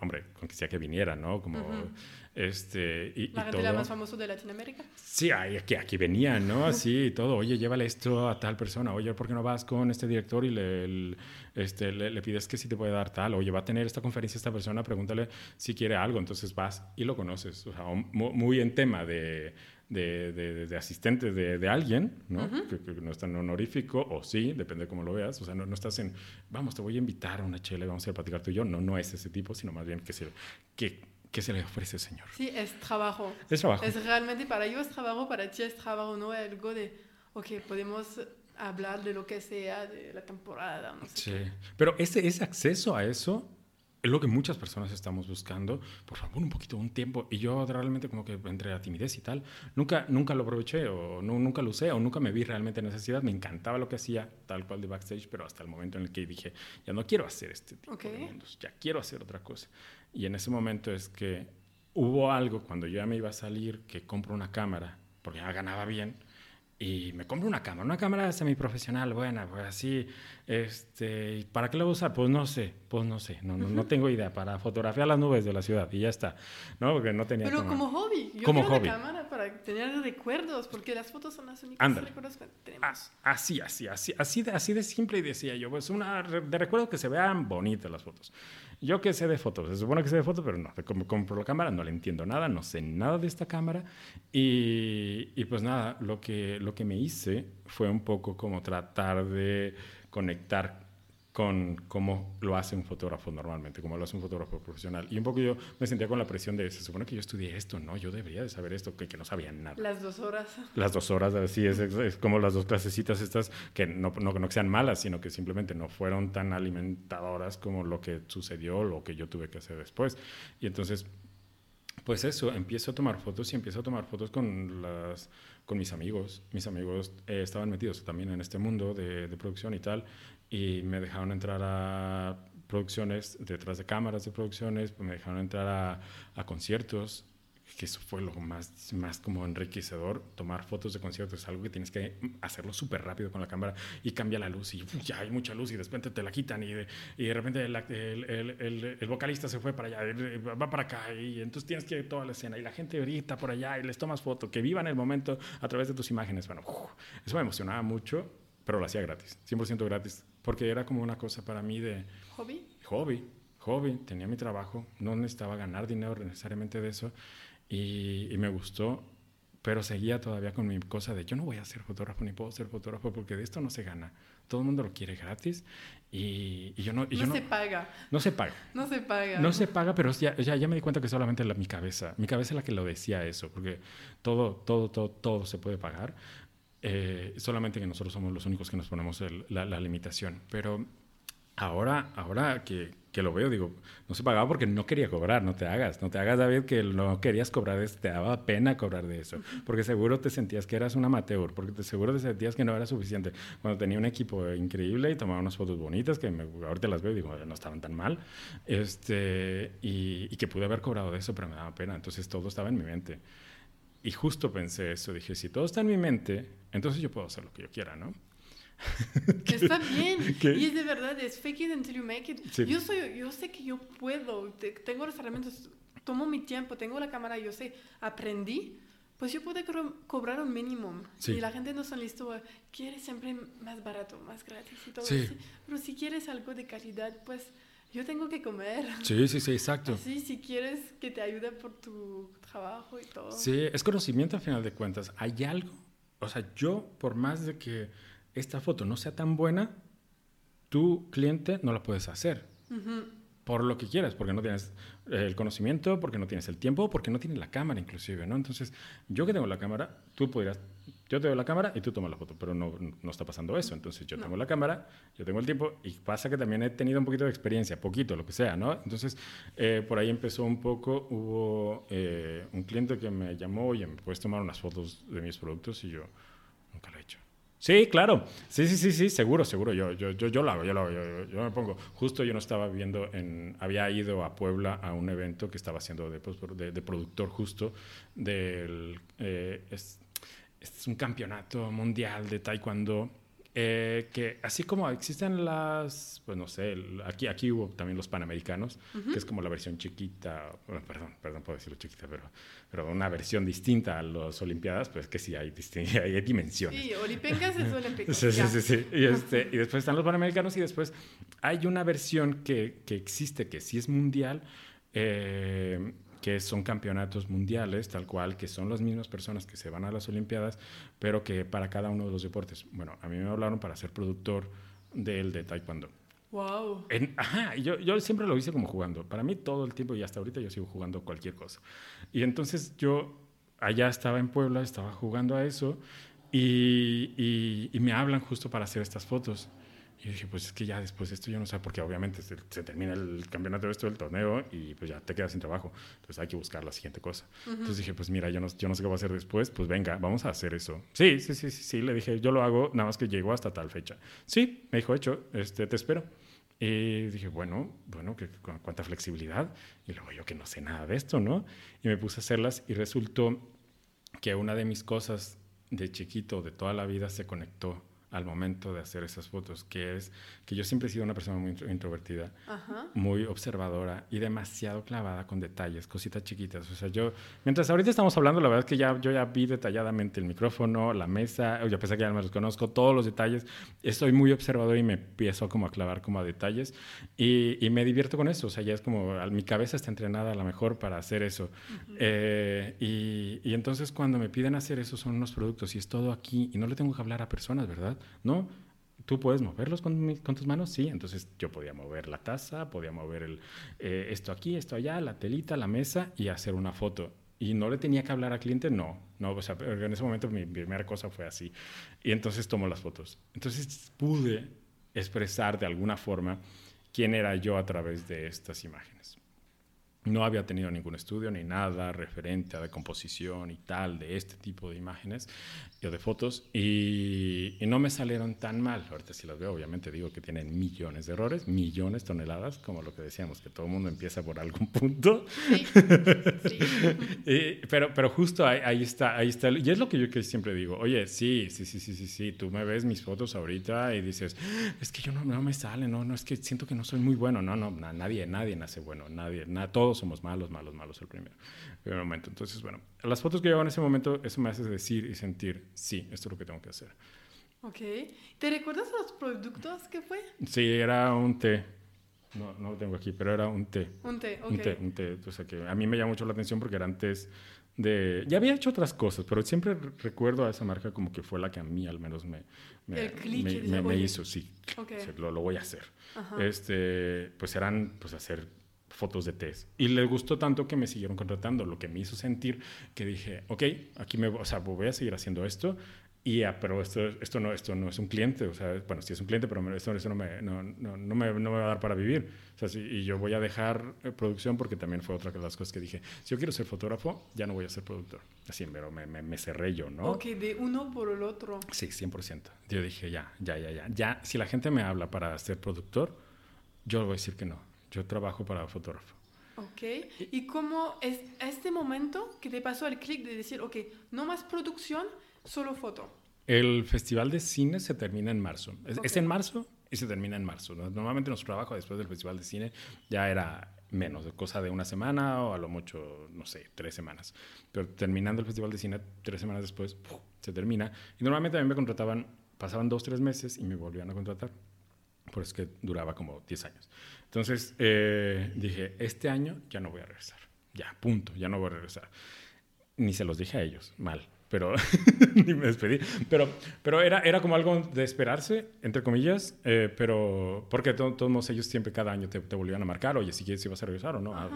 hombre, con quien sea que viniera, ¿no? Como... Este, y, ¿La gente más famoso de Latinoamérica? Sí, aquí, aquí venían, ¿no? Así, todo. Oye, llévale esto a tal persona. Oye, ¿por qué no vas con este director y le, este, le, pides que sí te puede dar tal? Oye, va a tener esta conferencia esta persona, pregúntale si quiere algo. Entonces vas y lo conoces. O sea, muy en tema de, de, de, asistente de, alguien, ¿no? que, no está en honorífico, o sí, depende de cómo lo veas. O sea, no, no, estás en, vamos, te voy a invitar a una chela, vamos a ir a platicar tú y yo. No, no es ese tipo, sino más bien que, se, que ¿Qué se le ofrece, Señor? Sí, es trabajo. Es trabajo. Es realmente para ellos es trabajo, para ti es trabajo, no algo de, ok, podemos hablar de lo que sea, de la temporada. No sé sí, pero ese, ese acceso a eso es lo que muchas personas estamos buscando. Por favor, un poquito, un tiempo. Y yo realmente como que entre la timidez y tal, nunca, nunca lo aproveché o no, nunca lo usé o nunca me vi realmente en necesidad. Me encantaba lo que hacía, tal cual de backstage, pero hasta el momento en el que dije, ya no quiero hacer este tipo de mundos, ya quiero hacer otra cosa. Y en ese momento es que hubo algo cuando yo ya me iba a salir que compro una cámara, porque ya ganaba bien, y me compro una cámara, una cámara semiprofesional, buena, pues así, este, ¿para qué la voy a usar? Pues no sé, pues no sé, no, no, no tengo idea, para fotografiar las nubes de la ciudad y ya está, ¿no? Porque no tenía Pero como hobby, yo como hobby. Una cámara para tener recuerdos, porque las fotos son las únicas recuerdos que tenemos. Así, así, así, así de, así de simple y decía yo, pues una de recuerdo que se vean bonitas las fotos. Yo que sé de fotos, se supone que sé de fotos, pero no, como compro la cámara, no le entiendo nada, no sé nada de esta cámara. Y, y pues nada, lo que, lo que me hice fue un poco como tratar de conectar con cómo lo hace un fotógrafo normalmente, como lo hace un fotógrafo profesional. Y un poco yo me sentía con la presión de, se supone que yo estudié esto, ¿no? Yo debería de saber esto, que, que no sabía nada. Las dos horas. Las dos horas, así es, es, como las dos clasecitas estas, que no, no, no, que sean malas, sino que simplemente no fueron tan alimentadoras como lo que sucedió, lo que yo tuve que hacer después. Y entonces, pues eso, empiezo a tomar fotos y empiezo a tomar fotos con las con mis amigos. Mis amigos eh, estaban metidos también en este mundo de, de, producción y tal y me dejaron entrar a producciones, detrás de cámaras de producciones, pues me dejaron entrar a, a conciertos, que eso fue lo más, más como enriquecedor, tomar fotos de conciertos, es algo que tienes que hacerlo súper rápido con la cámara y cambia la luz y ya hay mucha luz y de repente te la quitan y de, y de repente el, el, el, el, vocalista se fue para allá, va para acá y entonces tienes que ir toda la escena y la gente grita por allá y les tomas foto, que vivan el momento a través de tus imágenes. Bueno, eso me emocionaba mucho, pero lo hacía gratis, 100% gratis porque era como una cosa para mí de... ¿Hobby? Hobby, hobby. Tenía mi trabajo, no necesitaba ganar dinero necesariamente de eso y, me gustó, pero seguía todavía con mi cosa de yo no voy a ser fotógrafo ni puedo ser fotógrafo porque de esto no se gana. Todo el mundo lo quiere gratis y, yo no... Y no, yo se paga. No se paga. No se paga. No se paga, pero ya, ya, ya me di cuenta que solamente la, mi cabeza, mi cabeza es la que lo decía eso, porque todo, todo, todo, todo se puede pagar eh, solamente que nosotros somos los únicos que nos ponemos la, limitación. Pero ahora, ahora que, que, lo veo, digo, no se pagaba porque no quería cobrar, no te hagas, no te hagas, David, que no querías cobrar, de eso, te daba pena cobrar de eso, porque seguro te sentías que eras un amateur, porque te, seguro te sentías que no era suficiente. Cuando tenía un equipo increíble y tomaba unas fotos bonitas, que me, ahorita las veo y digo, no estaban tan mal, este, y, y que pude haber cobrado de eso, pero me daba pena, entonces todo estaba en mi mente. Y justo pensé eso, dije, si todo está en mi mente, entonces yo puedo hacer lo que yo quiera, ¿no? está bien. Y es de verdad, es fake it until you make it. Yo, soy, yo sé que yo puedo, tengo los herramientas, tomo mi tiempo, tengo la cámara, yo sé, aprendí, pues yo puedo co- cobrar un mínimo. Sí. Y la gente no son listo, a- quiere siempre más barato, más gratis y todo. Sí. Pero si quieres algo de calidad, pues yo tengo que comer. Sí, sí, sí, exacto. Así, si quieres que te ayude por tu trabajo y todo. Sí, es conocimiento al final de cuentas. Hay algo, o sea, yo, por más de que esta foto no sea tan buena, tu cliente no la puedes hacer. Ujú. Por lo que quieras, porque no tienes el conocimiento, porque no tienes el tiempo, porque no tienes la cámara inclusive, ¿no? Entonces, yo que tengo la cámara, tú podrías, yo te doy la cámara y tú tomas la foto, pero no, no está pasando eso. Entonces, yo No. tengo la cámara, yo tengo el tiempo y pasa que también he tenido un poquito de experiencia, poquito, lo que sea, ¿no? Entonces, eh, por ahí empezó un poco, hubo eh, un cliente que me llamó, oye, ¿me puedes tomar unas fotos de mis productos? Y yo, nunca lo he hecho. Sí, claro. Sí, sí, sí, sí, seguro, seguro. Yo, yo, yo, yo lo hago, yo lo hago, yo, yo- me pongo. Justo yo no estaba viendo en, había ido a Puebla a un evento que estaba haciendo de, post- de, de productor justo del, eh, es, es un campeonato mundial de taekwondo. eh, que así como existen las, pues no sé, el- aquí, aquí hubo también los panamericanos, que es como la versión chiquita, bueno, perdón, perdón, puedo decirlo chiquita, pero, pero una versión distinta a las Olimpiadas, pues que sí hay, hay dimensiones. Sí, Olimpicas es Olímpicos. Sí, sí, sí, sí. Y, este, y después están los Panamericanos y después hay una versión que, que existe, que sí es mundial, eh, que son campeonatos mundiales, tal cual, que son las mismas personas que se van a las Olimpiadas, pero que para cada uno de los deportes. Bueno, a mí me hablaron para ser productor del de Taekwondo. Wow. En- ajá, yo, yo siempre lo hice como jugando. Para mí todo el tiempo y hasta ahorita yo sigo jugando cualquier cosa. Y entonces yo allá estaba en Puebla, estaba jugando a eso y, y- y me hablan justo para hacer estas fotos. Y dije, pues es que ya después de esto yo no sé, porque obviamente se, se termina el campeonato de esto, el torneo, y pues ya te quedas sin trabajo. Entonces hay que buscar la siguiente cosa. Entonces dije, pues mira, yo no, yo no sé qué voy a hacer después, pues venga, vamos a hacer eso. Sí, sí, sí, sí, sí, le dije, yo lo hago, nada más que llegó hasta tal fecha. Sí, me dijo, hecho, este, te espero. Y dije, bueno, bueno, ¿qué- cu- cuánta flexibilidad. Y luego yo que no sé nada de esto, ¿no? Y me puse a hacerlas y resultó que una de mis cosas de chiquito, de toda la vida, se conectó al momento de hacer esas fotos, que es que yo siempre he sido una persona muy intro- introvertida, Ajá. muy observadora y demasiado clavada con detalles, cositas chiquitas. O sea, yo, mientras ahorita estamos hablando, la verdad es que ya, yo ya vi detalladamente el micrófono, la mesa, ya pensé que ya me los conozco, todos los detalles. Estoy muy observador y me empiezo como a clavar como a detalles y, y me divierto con eso. O sea, ya es como, mi cabeza está entrenada a lo mejor para hacer eso. Eh, y, y entonces cuando me piden hacer eso son unos productos y es todo aquí y no le tengo que hablar a personas, ¿verdad? ¿No? ¿Tú puedes moverlos con, tus manos? Sí, entonces yo podía mover la taza, podía mover el, eh, esto aquí, esto allá, la telita, la mesa y hacer una foto. Y no le tenía que hablar al cliente, no. no o sea, en ese momento mi primera cosa fue así. Y entonces tomo las fotos. Entonces pude expresar de alguna forma quién era yo a través de estas imágenes. No había tenido ningún estudio ni nada referente a la composición y tal de este tipo de imágenes o de fotos y, y no me salieron tan mal. Ahorita si las veo, obviamente digo que tienen millones de errores, millones, toneladas, como lo que decíamos, que todo el mundo empieza por algún punto. Sí. sí. Y- pero, pero justo ahí, ahí está, ahí está. Y es lo que yo que siempre digo, oye, sí, sí, sí, sí, sí, sí, tú me ves mis fotos ahorita y dices, es que yo no, no me sale, no, no, es que siento que no soy muy bueno. No, no, na- nadie, nadie nace bueno, nadie, na- todos somos malos, malos, malos el primer, primer momento. Entonces, bueno, las fotos que yo hago en ese momento, eso me hace decir y sentir, sí, esto es lo que tengo que hacer. Ok. ¿Te recuerdas los productos que fue? Sí, era un té. No, no lo tengo aquí, pero era un té. Un té, ok. Un té, un té. O sea, que a mí me llama mucho la atención porque eran tés de... Ya había hecho otras cosas, pero siempre re- recuerdo a esa marca como que fue la que a mí al menos me, me, El clic, me- me- me hizo, sí. Ok. O sea, lo, lo voy a hacer. Ajá. Este, pues eran pues hacer fotos de tés. Y les gustó tanto que me siguieron contratando, lo que me hizo sentir que dije, ok, aquí me, o sea, voy a seguir haciendo esto. Y ya, pero esto, esto, no, esto no es un cliente, o sea, bueno, sí es un cliente, pero esto, esto no, me, no, no, no me, no me va a dar para vivir. O sea, sí, y yo voy a dejar eh, producción porque también fue otra de las cosas que dije, si yo quiero ser fotógrafo, ya no voy a ser productor. Así, pero me, me, me cerré yo, ¿no? Ok, de uno por el otro. Sí, 100%. Yo dije, ya, ya, ya, ya. Ya, si la gente me habla para ser productor, yo le voy a decir que no. Yo trabajo para fotógrafo. Ok. ¿Y cómo es este momento que te pasó el clic de decir, ok, no más producción, solo foto? El festival de cine se termina en marzo. Es, es en marzo y se termina en marzo. ¿no? Normalmente nuestro trabajo después del festival de cine ya era menos, cosa de una semana o a lo mucho, no sé, tres semanas. Pero terminando el Festival de Cine, tres semanas después, se termina. Y normalmente a mí me contrataban, pasaban dos, tres meses y me volvían a contratar. Por eso es que duraba como 10 años. Entonces eh, dije, este año ya no voy a regresar. Ya, punto, ya no voy a regresar. Ni se los dije a ellos, mal pero ni me despedí. Pero, pero era, era como algo de esperarse, entre comillas, eh, pero porque todos ellos siempre cada año te, te, volvían a marcar, oye, si quieres, si vas a regresar o no. Ah,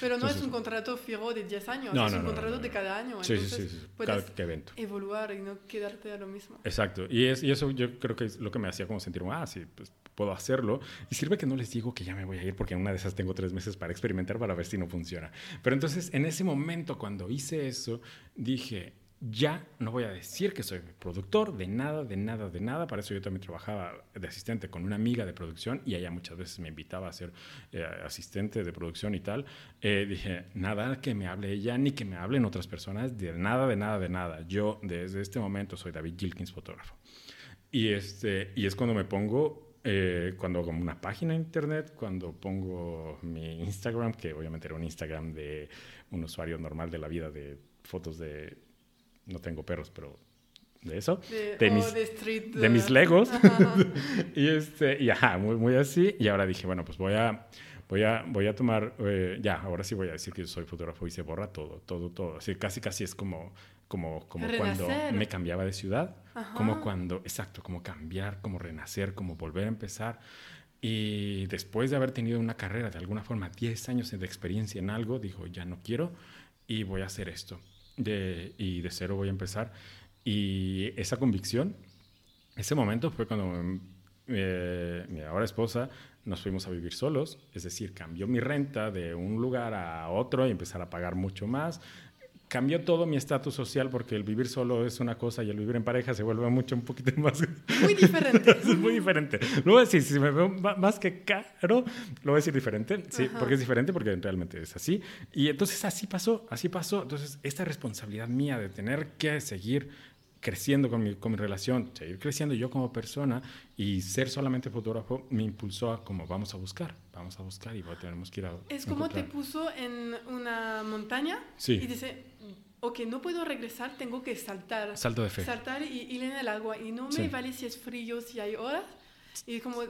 pero no es un contrato fijo de 10 años, es un contrato de cada año. Sí, sí, sí, puedes evento. evoluar y no quedarte a lo mismo. Exacto, y, es, y eso yo creo que es lo que me hacía como sentir, ah, sí, pues puedo hacerlo. Y sirve que no les digo que ya me voy a ir porque en una de esas tengo tres meses para experimentar para ver si no funciona. Pero entonces, en ese momento, cuando hice eso, dije, ya no voy a decir que soy productor de nada, de nada, de nada. Para eso yo también trabajaba de asistente con una amiga de producción y ella muchas veces me invitaba a ser eh, asistente de producción y tal. Eh, dije, nada que me hable ella ni que me hablen otras personas, de nada, de nada, de nada. Yo desde este momento soy David Gilkins, fotógrafo. Y, este, y es cuando me pongo eh, cuando hago una página de internet, cuando pongo mi Instagram, que obviamente era un Instagram de un usuario normal de la vida de fotos de no tengo perros, pero de eso, de, mis, de, mis legos. y, este, y ajá, muy, muy así. Y ahora dije, bueno, pues voy a, voy a, voy a tomar, eh, ya, ahora sí voy a decir que soy fotógrafo y se borra todo, todo, todo. Así, casi, casi es como, como, como cuando me cambiaba de ciudad, como cuando, exacto, como cambiar, como renacer, como volver a empezar. Y después de haber tenido una carrera, de alguna forma, 10 años de experiencia en algo, dijo, ya no quiero y voy a hacer esto de, y de cero voy a empezar. Y esa convicción, ese momento fue cuando eh, mi ahora esposa nos fuimos a vivir solos, es decir, cambió mi renta de un lugar a otro y empezar a pagar mucho más cambió todo mi estatus social porque el vivir solo es una cosa y el vivir en pareja se vuelve mucho un poquito más... Muy diferente. es muy diferente. Lo voy a decir, si me veo más que caro, lo voy a decir diferente, sí, porque es diferente, porque realmente es así. Y entonces así pasó, así pasó. Entonces, esta responsabilidad mía de tener que seguir creciendo con mi, con mi relación, seguir creciendo yo como persona y ser solamente fotógrafo me impulsó a como vamos a buscar, vamos a buscar y tenemos que ir a... Es como te puso en una montaña sí. y dice, ok, no puedo regresar, tengo que saltar. Salto de fe. Saltar y ir en el agua y no me vale si es frío, si hay horas. Y como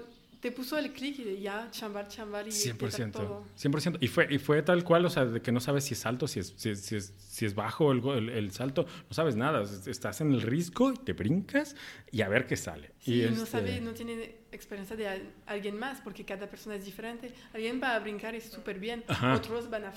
te puso el clic y de ya, chambar, chambar y 100%. Todo. 100%. Y fue, y fue tal cual, o sea, de que no sabes si es alto, si es, si es, si es, si es bajo el, el, salto, no sabes nada. Estás en el risco, te brincas y a ver qué sale. y no este sabe, no tiene experiencia de alguien más, porque cada persona es diferente. Alguien va a brincar y súper bien, otros van a,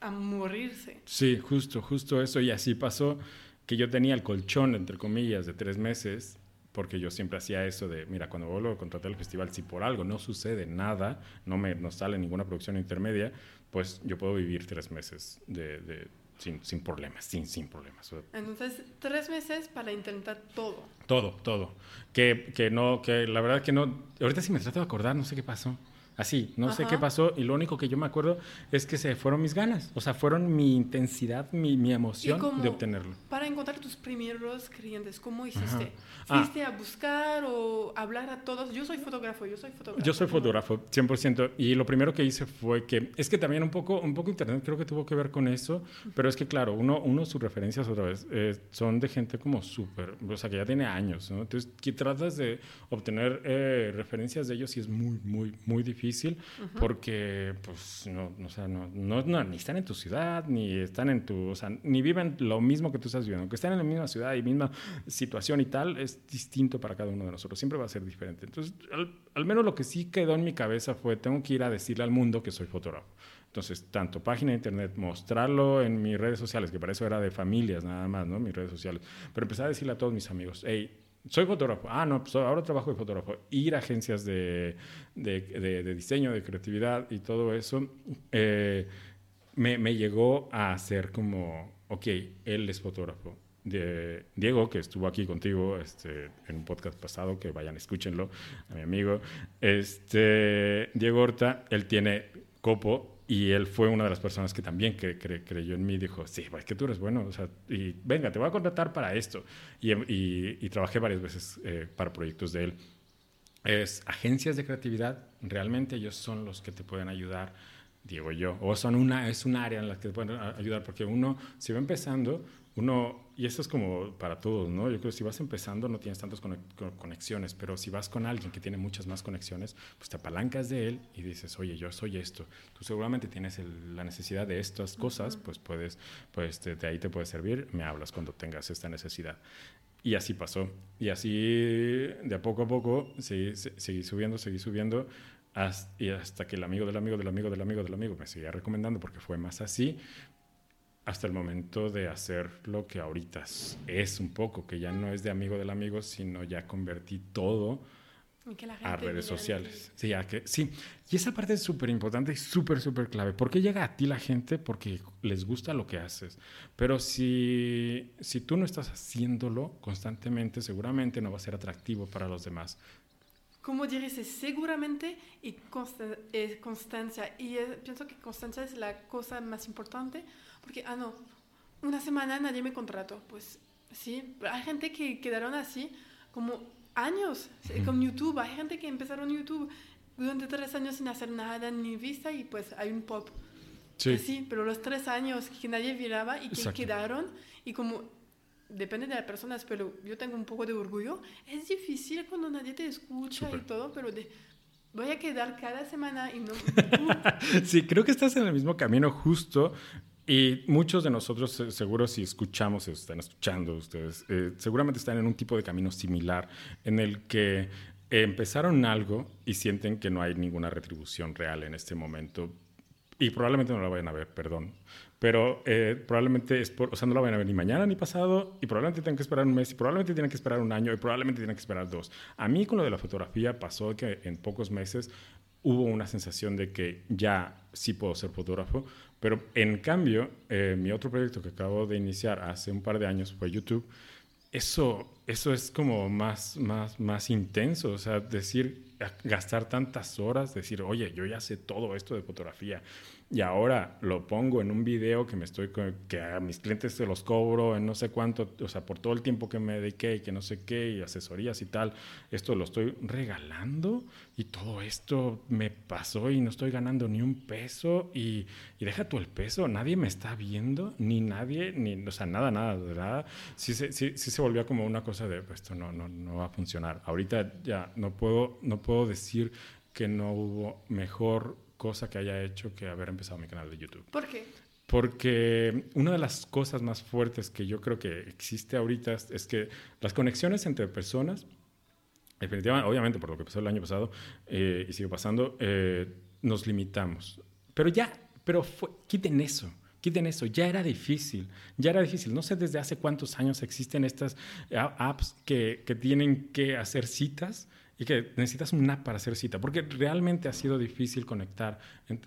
a morirse. Sí, justo, justo eso. Y así pasó que yo tenía el colchón, entre comillas, de tres meses porque yo siempre hacía eso de, mira, cuando vuelvo a contratar el festival, si por algo no sucede nada, no me no sale ninguna producción intermedia, pues yo puedo vivir tres meses de, sin, sin, problemas, sin, sin problemas. Entonces, tres meses para intentar todo. Todo, todo. Que, que no, que la verdad que no, ahorita sí me trato de acordar, no sé qué pasó. Así, no sé qué pasó y lo único que yo me acuerdo es que se fueron mis ganas, o sea, fueron mi intensidad, mi, mi emoción de obtenerlo. Para encontrar tus primeros clientes, ¿cómo hiciste? Ah. ¿Fuiste a buscar o hablar a todos? Yo soy fotógrafo, yo soy fotógrafo. Yo soy fotógrafo, 100%, y lo primero que hice fue que, es que también un poco, un poco internet creo que tuvo que ver con eso, pero es que claro, uno, uno sus referencias otra vez eh, son de gente como súper, o sea, que ya tiene años, ¿no? Entonces, que tratas de obtener eh, referencias de ellos y es muy, muy, muy difícil difícil porque, pues, no, o sea, no, no, ni están en tu ciudad, ni están en tu, o sea, ni viven lo mismo que tú estás viviendo. Aunque estén en la misma ciudad y misma situación y tal, es distinto para cada uno de nosotros. Siempre va a ser diferente. Entonces, al, menos lo que sí quedó en mi cabeza fue, tengo que ir a decirle al mundo que soy fotógrafo. Entonces, tanto página de internet, mostrarlo en mis redes sociales, que para eso era de familias nada más, ¿no? Mis redes sociales. Pero empecé a decirle a todos mis amigos, hey, soy fotógrafo. Ah, no, pues ahora trabajo de fotógrafo. Ir a agencias de, de, diseño, de creatividad y todo eso, eh, me, me, llegó a hacer como, ok, él es fotógrafo. Diego, que estuvo aquí contigo este, en un podcast pasado, que vayan, escúchenlo, a mi amigo. Este, Diego Horta, él tiene Copo, y él fue una de las personas que también creyó en mí. Dijo, sí, es que tú eres bueno. O sea, y venga, te voy a contratar para esto. Y, y, trabajé varias veces eh, para proyectos de él. Es agencias de creatividad. Realmente ellos son los que te pueden ayudar digo yo, o son una, es un área en la que pueden ayudar, porque uno, si va empezando, uno, y eso es como para todos, ¿no? Yo creo que si vas empezando no tienes tantas conexiones, pero si vas con alguien que tiene muchas más conexiones, pues te apalancas de él y dices, oye, yo soy esto. Tú seguramente tienes la necesidad de estas cosas, pues puedes, pues de ahí te puede servir, me hablas cuando tengas esta necesidad. Y así pasó. Y así, de a poco a poco, seguí, seguí subiendo, seguí subiendo, hasta, y hasta que el amigo del amigo del amigo del amigo del amigo me seguía recomendando, porque fue más así, hasta el momento de hacer lo que ahorita es un poco, que ya no es de amigo del amigo, sino ya convertí todo a redes sociales. Sí, que, sí, y esa parte es súper importante y súper, súper clave. ¿Por qué llega a ti la gente? Porque les gusta lo que haces. Pero si, si tú no estás haciéndolo constantemente, seguramente no va a ser atractivo para los demás. Como dices, seguramente y constancia. Y pienso que constancia es la cosa más importante porque, ah, no, una semana nadie me contrató. Pues sí, hay gente que quedaron así como años con YouTube. Hay gente que empezaron YouTube durante tres años sin hacer nada ni vista y pues hay un pop. Sí. Pues pero los tres años que nadie miraba y que quedaron y como depende de las personas, pero yo tengo un poco de orgullo. Es difícil cuando nadie te escucha y todo, pero de, voy a quedar cada semana y no... sí, creo que estás en el mismo camino justo. Y muchos de nosotros, seguro si escuchamos, si están escuchando ustedes, eh, seguramente están en un tipo de camino similar en el que empezaron algo y sienten que no hay ninguna retribución real en este momento. Y probablemente no la vayan a ver, perdón. Pero eh, probablemente es por, o sea, no la vayan a ver ni mañana ni pasado, y probablemente tienen que esperar un mes, y probablemente tienen que esperar un año, y probablemente tienen que esperar dos. A mí con lo de la fotografía pasó que en pocos meses hubo una sensación de que ya sí puedo ser fotógrafo, pero en cambio, eh, mi otro proyecto que acabo de iniciar hace un par de años fue YouTube. Eso, eso es como más, más, más intenso, o sea, decir, gastar tantas horas, decir, oye, yo ya sé todo esto de fotografía, y ahora lo pongo en un video que me estoy que a mis clientes se los cobro en no sé cuánto, o sea, por todo el tiempo que me dediqué y que no sé qué y asesorías y tal, esto lo estoy regalando y todo esto me pasó y no estoy ganando ni un peso y, y deja tú el peso, nadie me está viendo, ni nadie, ni, o sea, nada, nada, nada. Sí, sí, sí, se volvió como una cosa de, esto no, no, no va a funcionar. Ahorita ya no puedo, no puedo decir que no hubo mejor cosa que haya hecho que haber empezado mi canal de YouTube. ¿Por qué? Porque una de las cosas más fuertes que yo creo que existe ahorita es, que las conexiones entre personas, definitivamente, obviamente por lo que pasó el año pasado eh, y sigue pasando, eh, nos limitamos. Pero ya, pero quiten eso. Quiten eso, ya era difícil, ya era difícil. No sé desde hace cuántos años existen estas eh, apps que, que tienen que hacer citas y que necesitas un app para hacer cita, porque realmente ha sido difícil conectar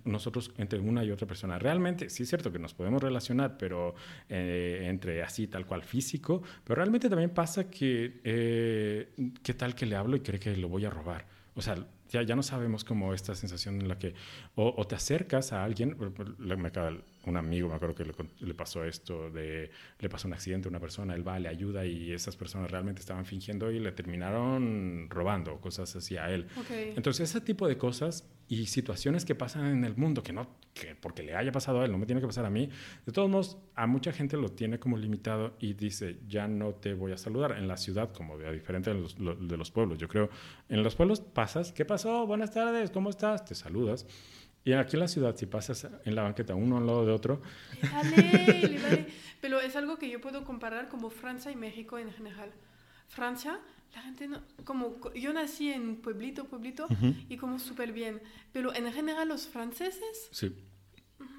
nosotros entre una y otra persona. Realmente, sí es cierto que nos podemos relacionar, pero eh, entre así, tal cual físico, pero realmente también pasa que, eh, ¿qué tal que le hablo y cree que lo voy a robar? O sea, ya, ya no sabemos cómo esta sensación en la que o, te acercas a alguien, me acaba un amigo, me acuerdo que le, pasó esto, de, le pasó un accidente a una persona, él va, le ayuda y esas personas realmente estaban fingiendo y le terminaron robando cosas así a él. Entonces, ese tipo de cosas y situaciones que pasan en el mundo, que no, que porque le haya pasado a él, no me tiene que pasar a mí, de todos modos, a mucha gente lo tiene como limitado y dice, ya no te voy a saludar. En la ciudad, como de, diferente de los, de los pueblos, yo creo, en los pueblos pasas, ¿qué pasó? Buenas tardes, ¿cómo estás? Te saludas. Y aquí en la ciudad, si pasas en la banqueta uno al lado de otro... Dale, Pero es algo que yo puedo comparar como Francia y México en general. Francia, la gente no... Como yo nací en pueblito, pueblito, y como súper bien. Pero en general los franceses... Sí.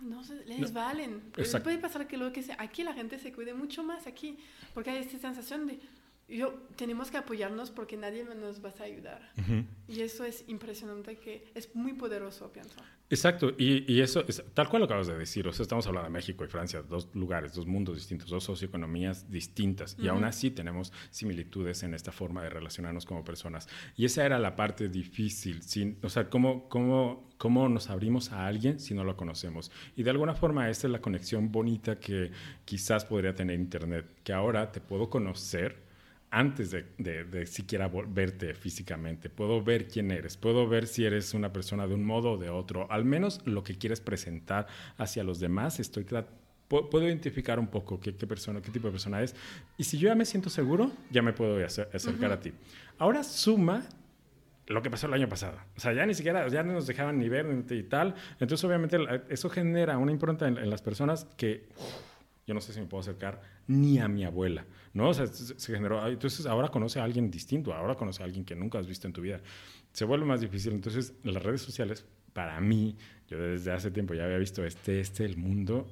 No sé, les valen. puede pasar que lo que sea, aquí la gente se cuide mucho más aquí, porque hay esta sensación de yo, tenemos que apoyarnos porque nadie nos va a ayudar. Y eso es impresionante, que es muy poderoso, pienso. Exacto, y, y, eso es tal cual lo acabas de decir. O sea, estamos hablando de México y Francia, dos lugares, dos mundos distintos, dos socioeconomías distintas. Y aún así tenemos similitudes en esta forma de relacionarnos como personas. Y esa era la parte difícil. Sin, o sea, ¿cómo, cómo, cómo nos abrimos a alguien si no lo conocemos? Y de alguna forma, esa es la conexión bonita que quizás podría tener Internet, que ahora te puedo conocer antes de, de, siquiera verte físicamente. Puedo ver quién eres, puedo ver si eres una persona de un modo o de otro, al menos lo que quieres presentar hacia los demás. Estoy puedo identificar un poco qué, qué, persona, qué tipo de persona es. Y si yo ya me siento seguro, ya me puedo acercar a ti. Ahora suma lo que pasó el año pasado. O sea, ya ni siquiera, ya no nos dejaban ni ver y tal. Entonces, obviamente, eso genera una impronta en, las personas que yo no sé si me puedo acercar ni a mi abuela, ¿no? O sea, se generó, entonces ahora conoce a alguien distinto, ahora conoce a alguien que nunca has visto en tu vida. Se vuelve más difícil. Entonces, las redes sociales, para mí, yo desde hace tiempo ya había visto este, este, el mundo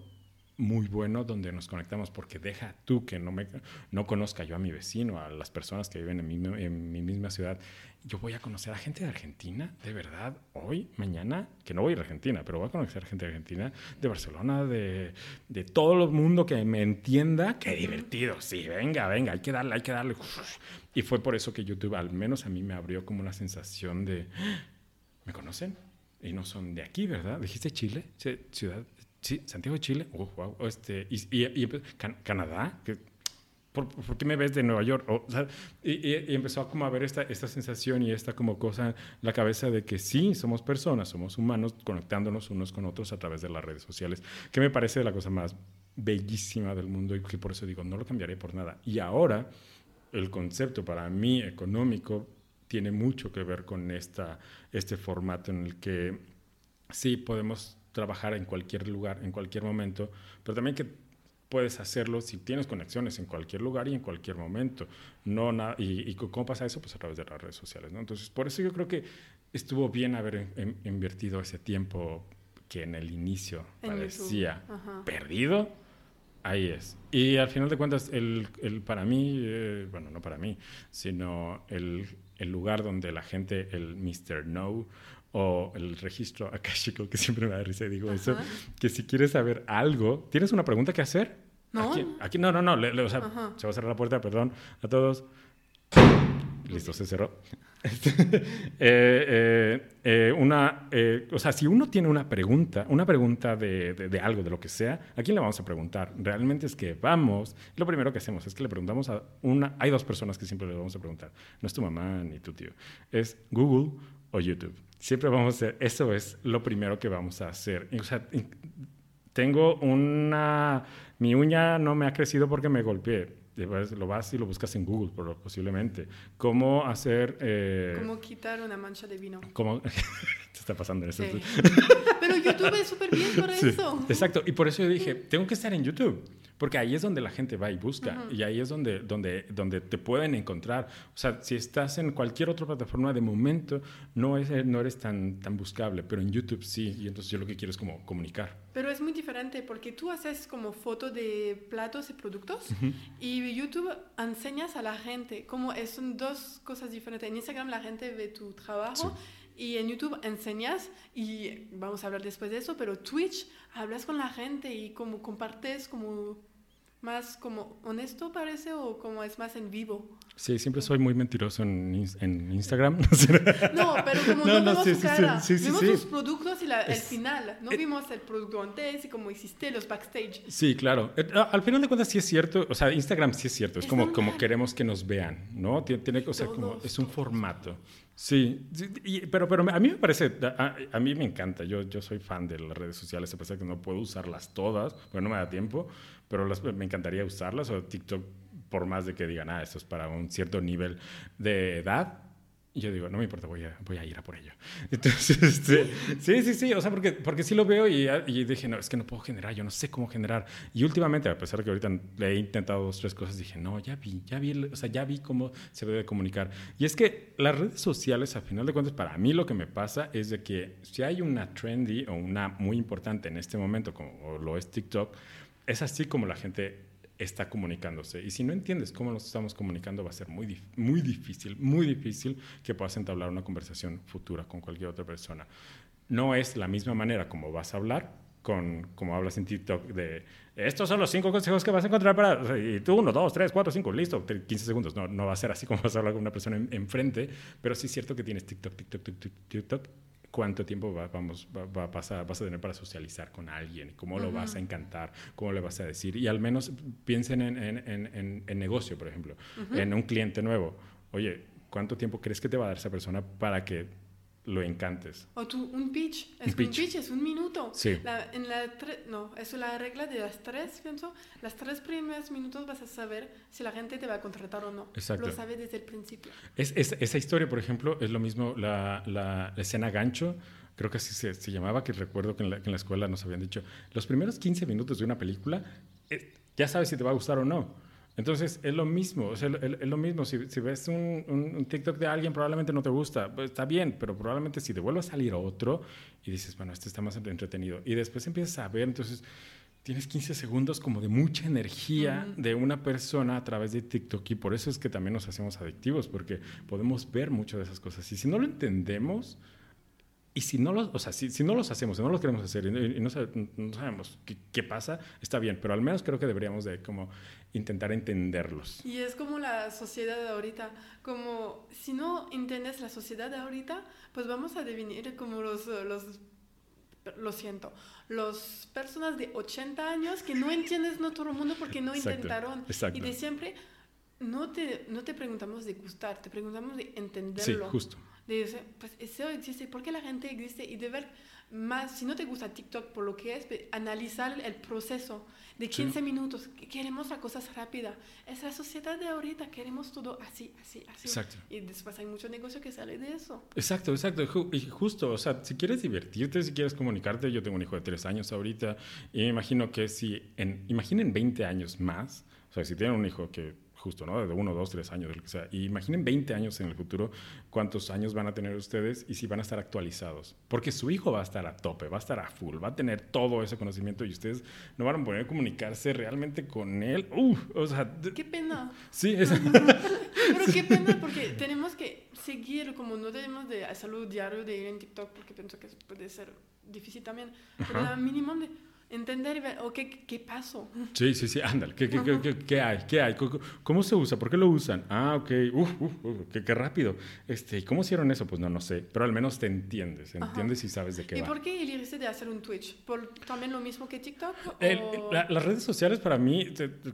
muy bueno donde nos conectamos, porque deja tú que no, me, no conozca yo a mi vecino, a las personas que viven en mi, en mi misma ciudad. Yo voy a conocer a gente de Argentina, de verdad, hoy, mañana, que no voy a ir a Argentina, pero voy a conocer a gente de Argentina, de Barcelona, de, de todo el mundo que me entienda. Qué divertido, sí, venga, venga, hay que darle, hay que darle. Y fue por eso que YouTube, al menos a mí, me abrió como una sensación de, ¿me conocen? Y no son de aquí, ¿verdad? ¿Dijiste Chile? Ciudad, Sí, Santiago de Chile. Oh, wow. Este, y, y, Canadá. ¿Por, qué me ves de Nueva York? y, empezó a como a ver esta, esta sensación y esta como cosa en la cabeza de que sí, somos personas, somos humanos conectándonos unos con otros a través de las redes sociales, que me parece la cosa más bellísima del mundo y que por eso digo, no lo cambiaré por nada. Y ahora el concepto para mí económico tiene mucho que ver con esta, este formato en el que sí podemos trabajar en cualquier lugar, en cualquier momento, pero también que puedes hacerlo si tienes conexiones en cualquier lugar y en cualquier momento. No y, y, cómo pasa eso? Pues a través de las redes sociales. ¿no? Entonces, por eso yo creo que estuvo bien haber invertido ese tiempo que en el inicio parecía perdido. Ahí es. Y al final de cuentas, el, el para mí, eh, bueno, no para mí, sino el, el lugar donde la gente, el Mr. No, o el registro akashico, que siempre me da risa y digo eso, que si quieres saber algo, ¿tienes una pregunta que hacer? No. Aquí, no, no, no, o sea, se va a cerrar la puerta, perdón, a todos. Listo, se cerró. Eh, eh, eh, una, o sea, si uno tiene una pregunta, una pregunta de, de, algo, de lo que sea, ¿a quién le vamos a preguntar? Realmente es que vamos, lo primero que hacemos es que le preguntamos a una, hay dos personas que siempre le vamos a preguntar, no es tu mamá ni tu tío, es Google o YouTube. Siempre vamos a hacer, eso es lo primero que vamos a hacer. O sea, tengo una, mi uña no me ha crecido porque me golpeé. Lo vas y lo buscas en Google, posiblemente. ¿Cómo hacer... Eh, ¿Cómo quitar una mancha de vino? ¿Cómo? ¿Qué está pasando en eso? Pero YouTube es súper bien por eso. Exacto. Y por eso yo dije, tengo que estar en YouTube. Porque ahí es donde la gente va y busca y ahí es donde, donde, donde te pueden encontrar. O sea, si estás en cualquier otra plataforma de momento, no, es, no eres tan, tan buscable, pero en YouTube sí. Y entonces yo lo que quiero es como comunicar. Pero es muy diferente porque tú haces como foto de platos y productos y YouTube enseñas a la gente como son dos cosas diferentes. En Instagram la gente ve tu trabajo. Y en YouTube enseñas, y vamos a hablar después de eso, pero Twitch hablas con la gente y como compartes como más como honesto parece o como es más en vivo. Sí, siempre soy muy mentiroso en, en Instagram. no, pero como no, no, vimos sí, cara, sí, vimos tus productos y la, el final, no vimos el producto antes y cómo hiciste los backstage. Sí, claro. Eh, al final de cuentas sí es cierto, o sea, Instagram sí es cierto, es, como, como queremos que nos vean, ¿no? Tiene, tiene o sea, como, es un formato. Sí, pero, pero a mí me parece, a, mí me encanta, yo, yo soy fan de las redes sociales, a pesar de que no puedo usarlas todas, porque no me da tiempo, pero me encantaría usarlas, o TikTok, por más de que digan, ah, esto es para un cierto nivel de edad, yo digo, no me importa, voy a, voy a ir a por ello. Entonces, este, sí, sí, sí, o sea, porque, porque sí lo veo y, y, dije, no, es que no puedo generar, yo no sé cómo generar. Y últimamente, a pesar de que ahorita le he intentado dos, tres cosas, dije, no, ya vi, ya vi, o sea, ya vi cómo se debe comunicar. Y es que las redes sociales, a final de cuentas, para mí lo que me pasa es de que si hay una trendy o una muy importante en este momento, como lo es TikTok, es así como la gente está comunicándose. Y si no entiendes cómo nos estamos comunicando, va a ser muy, muy difícil, muy difícil que puedas entablar una conversación futura con cualquier otra persona. No es la misma manera como vas a hablar con, como hablas en TikTok, de estos son los cinco consejos que vas a encontrar para. y tú, uno, dos, tres, cuatro, cinco, listo, 15 segundos. No, no va a ser así como vas a hablar con una persona enfrente, pero sí es cierto que tienes TikTok, TikTok, TikTok, TikTok cuánto tiempo va, vamos, va, a pasar, vas a tener para socializar con alguien, cómo lo vas a encantar, cómo le vas a decir. Y al menos piensen en, en, en, negocio, por ejemplo, en un cliente nuevo. Oye, ¿cuánto tiempo crees que te va a dar esa persona para que lo encantes. O tú, un pitch. Es un pitch. es un minuto. Sí. en la no, es la regla de las tres, pienso. Las tres primeros minutos vas a saber si la gente te va a contratar o no. Exacto. Lo sabes desde el principio. Es, esa historia, por ejemplo, es lo mismo la, la, escena gancho. Creo que así se, llamaba, que recuerdo que en, la, que en, la, escuela nos habían dicho, los primeros 15 minutos de una película, eh, ya sabes si te va a gustar o no. Entonces, es lo mismo, es, lo mismo. Si, ves un, TikTok de alguien, probablemente no te gusta. Pues, está bien, pero probablemente si te vuelve a salir otro y dices, bueno, este está más entretenido. Y después empiezas a ver, entonces tienes 15 segundos como de mucha energía de una persona a través de TikTok y por eso es que también nos hacemos adictivos, porque podemos ver mucho de esas cosas. Y si no lo entendemos, y si no los, o sea, si, si, no los hacemos, si no los queremos hacer y, no, sabemos qué, qué, pasa, está bien, pero al menos creo que deberíamos de como intentar entenderlos. Y es como la sociedad de ahorita, como si no entiendes la sociedad de ahorita, pues vamos a devenir como los, los lo siento, los personas de 80 años que no entiendes el mundo porque no intentaron. Exacto. Y de siempre no te, no te preguntamos de gustar, te preguntamos de entenderlo. Sí, justo. De decir, pues eso existe, ¿por qué la gente existe? Y de ver más, si no te gusta TikTok por lo que es, analizar el proceso de 15 minutos. Queremos las cosas rápidas. Es la sociedad de ahorita, queremos todo así, así, así. Exacto. Y después hay mucho negocio que sale de eso. Exacto, exacto. Y justo, o sea, si quieres divertirte, si quieres comunicarte, yo tengo un hijo de 3 años ahorita y me imagino que si, en, imaginen 20 años más, o sea, si tienen un hijo que justo, ¿no? De uno, dos, tres años, o sea. Y imaginen 20 años en el futuro, cuántos años van a tener ustedes y si van a estar actualizados. Porque su hijo va a estar a tope, va a estar a full, va a tener todo ese conocimiento y ustedes no van a poder comunicarse realmente con él. Uh, o sea... Qué pena. Sí, es... Pero qué pena porque tenemos que seguir, como no tenemos de salud diario de ir en TikTok, porque pienso que puede ser difícil también, pero al mínimo de entender y ver, ¿qué, qué pasó? Sí, sí, sí, ándale, ¿qué, qué, qué, qué, hay? ¿Qué hay? ¿Cómo se usa? ¿Por qué lo usan? Ah, ok, uf, uf, qué, qué, rápido. Este, ¿Cómo hicieron eso? Pues no, no sé, pero al menos te entiendes, entiendes y sabes de qué ¿Y va. ¿Y por qué elegiste de hacer un Twitch? ¿Por también lo mismo que TikTok? las redes sociales para mí,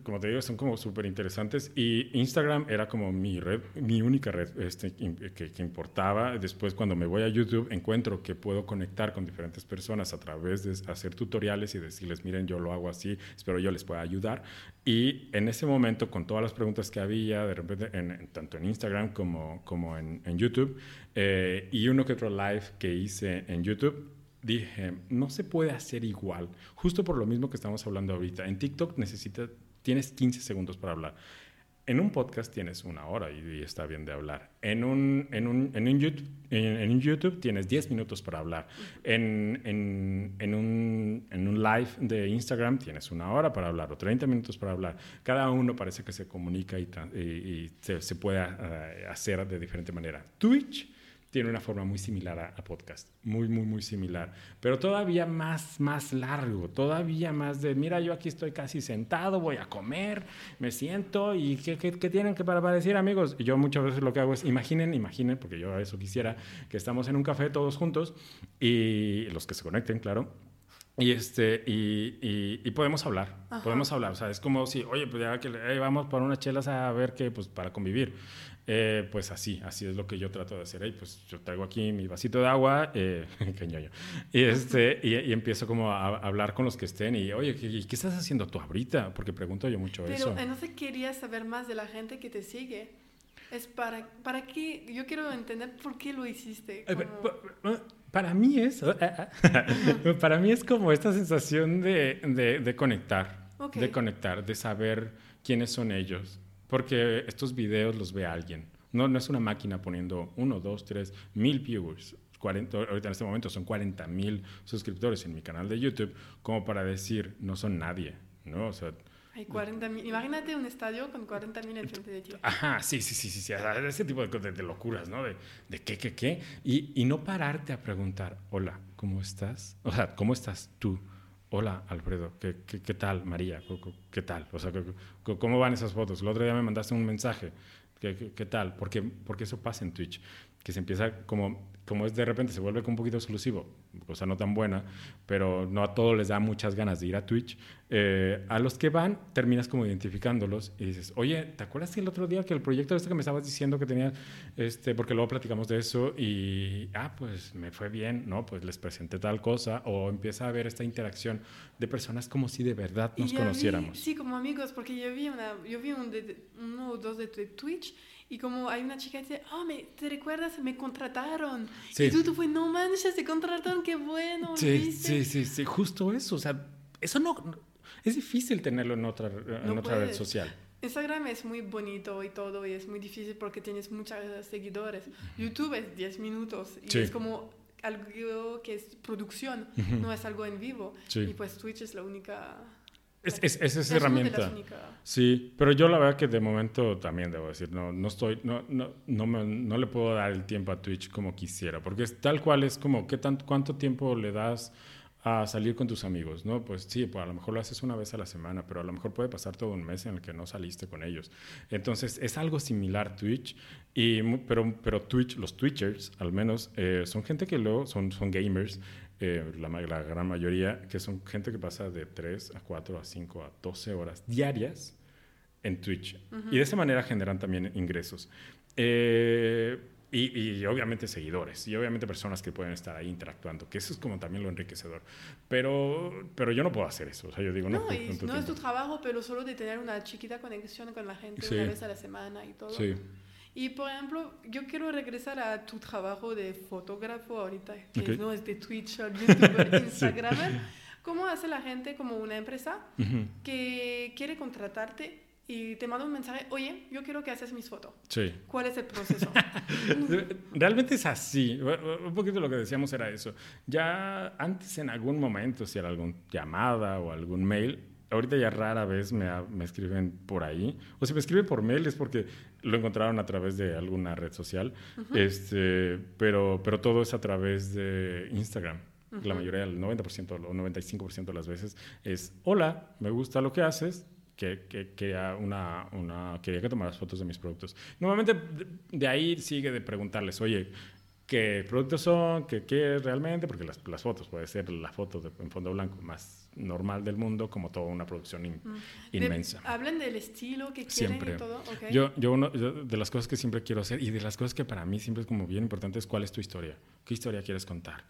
como te digo, son como súper interesantes y Instagram era como mi red, mi única red este, que, que importaba. Después cuando me voy a YouTube encuentro que puedo conectar con diferentes personas a través de hacer tutoriales y decirles, miren, yo lo hago así, espero yo les pueda ayudar. Y en ese momento, con todas las preguntas que había, de repente, en, tanto en Instagram como, como en, en YouTube, eh, y uno que otro live que hice en YouTube, dije, no se puede hacer igual, justo por lo mismo que estamos hablando ahorita. En TikTok necesitas, tienes 15 segundos para hablar. En un podcast tienes una hora y, está bien de hablar. En un, en un, en un, YouTube, en, un YouTube, tienes 10 minutos para hablar. En, en, un, en un live de Instagram tienes una hora para hablar o 30 minutos para hablar. Cada uno parece que se comunica y, y, se, se, puede eh, hacer de diferente manera. Twitch tiene una forma muy similar a, podcast, muy, muy, muy similar, pero todavía más, más largo, todavía más de, mira, yo aquí estoy casi sentado, voy a comer, me siento y ¿qué, qué, tienen que para, para, decir amigos? Y yo muchas veces lo que hago es, imaginen, imaginen, porque yo a eso quisiera, que estamos en un café todos juntos y los que se conecten, claro, y, este, y, y, podemos hablar, podemos hablar. O sea, es como si, oye, pues ya que vamos por unas chelas a ver qué, pues para convivir. Eh, pues así, así es lo que yo trato de hacer. ahí pues yo traigo aquí mi vasito de agua, eh, y, este, y, empiezo como a, hablar con los que estén y, oye, ¿qué, ¿qué, estás haciendo tú ahorita? Porque pregunto yo mucho eso. Pero no sé, quería saber más de la gente que te sigue. Es para, para qué, yo quiero entender por qué lo hiciste. Eh, para mí es, para mí es como esta sensación de, de, de conectar, de conectar, de saber quiénes son ellos porque estos videos los ve alguien. No, no es una máquina poniendo uno, dos, tres, mil viewers. 40, ahorita en este momento son 40 mil suscriptores en mi canal de YouTube, como para decir, no son nadie, ¿no? O sea, hay 40 mil. Imagínate un estadio con 40 mil en frente de ti. Ajá, sí, sí, sí, sí, sí. Ese tipo de, de, locuras, ¿no? De, de, qué, qué, qué. Y, y no pararte a preguntar, hola, ¿cómo estás? O sea, ¿cómo estás tú? Hola Alfredo, ¿qué, qué, tal María? ¿Qué tal? O sea, ¿cómo van esas fotos? El otro día me mandaste un mensaje. ¿Qué, qué, tal? Porque, porque eso pasa en Twitch, que se empieza como, como es de repente, se vuelve un poquito exclusivo, cosa no tan buena, pero no a todos les da muchas ganas de ir a Twitch. Eh, a los que van, terminas como identificándolos y dices, oye, ¿te acuerdas que el otro día que el proyecto este que me estabas diciendo que tenía, este, porque luego platicamos de eso y, ah, pues me fue bien, ¿no? Pues les presenté tal cosa, o empieza a haber esta interacción de personas como si de verdad nos conociéramos. Vi, sí, como amigos, porque yo vi, una, yo vi un de, uno o dos de Twitch y como hay una chica que dice, oh, me, ¿te recuerdas? Me contrataron. Sí. Y tú, tú fue, no manches, te contrataron, qué bueno. Sí, sí, sí, sí, justo eso. O sea, eso no, es difícil tenerlo en otra, en otra red social. Instagram es muy bonito y todo, y es muy difícil porque tienes muchos seguidores. YouTube es 10 minutos y es como algo que es producción, no es algo en vivo. Y pues Twitch es la única es, es, es esa herramienta. Sí, pero yo la verdad que de momento también debo decir, no, no estoy, no, no, no, me, no le puedo dar el tiempo a Twitch como quisiera, porque es tal cual es como, ¿qué tanto, ¿cuánto tiempo le das a salir con tus amigos? ¿no? Pues sí, pues a lo mejor lo haces una vez a la semana, pero a lo mejor puede pasar todo un mes en el que no saliste con ellos. Entonces es algo similar Twitch, y, pero, pero Twitch, los Twitchers al menos, eh, son gente que luego son, son gamers eh, la, la, gran mayoría, que son gente que pasa de 3 a 4 a 5 a 12 horas diarias en Twitch. Y de esa manera generan también ingresos. Eh, y, y, obviamente seguidores, y obviamente personas que pueden estar ahí interactuando, que eso es como también lo enriquecedor. Pero, pero yo no puedo hacer eso. O sea, yo digo, no, no, no es tu trabajo, pero solo de tener una chiquita conexión con la gente una vez a la semana y todo. Sí. Y por ejemplo, yo quiero regresar a tu trabajo de fotógrafo ahorita, que no es de Twitch, YouTube, Instagram. ¿Cómo hace la gente como una empresa que quiere contratarte y te manda un mensaje, oye, yo quiero que haces mis fotos. Sí. ¿Cuál es el proceso? Realmente es así. Un poquito lo que decíamos era eso. Ya antes en algún momento, si era alguna llamada o algún mail, ahorita ya rara vez me, me, escriben por ahí. O si me escriben por mail es porque lo encontraron a través de alguna red social. este, pero, pero todo es a través de Instagram. La mayoría, el 90% o 95% de las veces es, hola, me gusta lo que haces, que, que, que una, una, quería que tomaras fotos de mis productos. Normalmente de ahí sigue de preguntarles, oye, qué productos son, qué qué realmente, porque las, las, fotos, puede ser la foto de, en fondo blanco más normal del mundo, como toda una producción mm. inmensa. ¿Hablan del estilo que quieren siempre. y todo? Yo, yo, uno, de las cosas que siempre quiero hacer y de las cosas que para mí siempre es como bien importante es cuál es tu historia, qué historia quieres contar.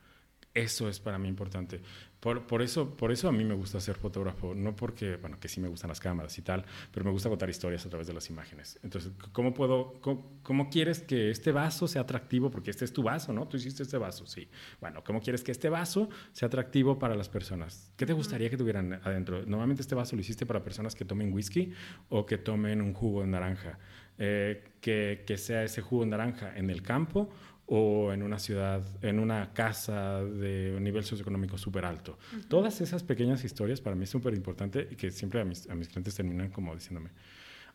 Eso es para mí importante. Por, por, eso, por eso a mí me gusta ser fotógrafo, no porque, bueno, que sí me gustan las cámaras y tal, pero me gusta contar historias a través de las imágenes. Entonces, ¿cómo puedo, cómo, quieres que este vaso sea atractivo? Porque este es tu vaso, ¿no? Tú hiciste este vaso, sí. Bueno, ¿cómo quieres que este vaso sea atractivo para las personas? ¿Qué te gustaría que tuvieran adentro? Normalmente este vaso lo hiciste para personas que tomen whisky o que tomen un jugo de naranja. Eh, que, que sea ese jugo de naranja en el campo o en una ciudad, en una casa de un nivel socioeconómico súper alto. Todas esas pequeñas historias para mí es súper importante y que siempre a mis, a mis clientes terminan como diciéndome,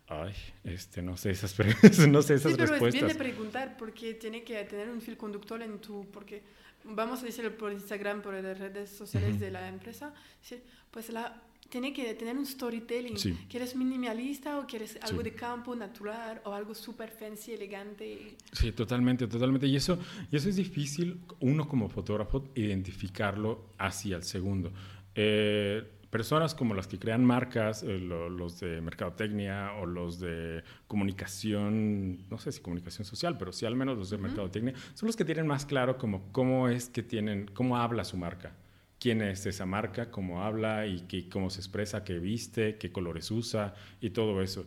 ay, este, no sé esas, no sé esas sí, pero respuestas. Es bien de preguntar porque tiene que tener un fil conductor en tu, porque vamos a decirlo por Instagram, por las redes sociales de la empresa, pues la tiene que tener un storytelling. ¿Quieres minimalista o quieres algo de campo, natural o algo súper fancy, elegante? Sí, totalmente, totalmente. Y eso, y eso es difícil, uno como fotógrafo, identificarlo hacia el segundo. Eh, personas como las que crean marcas, eh, los de mercadotecnia o los de comunicación, no sé si comunicación social, pero sí al menos los de mercadotecnia, son los que tienen más claro como cómo es que tienen, cómo habla su marca quién es esa marca, cómo habla y qué, cómo se expresa, qué viste, qué colores usa y todo eso.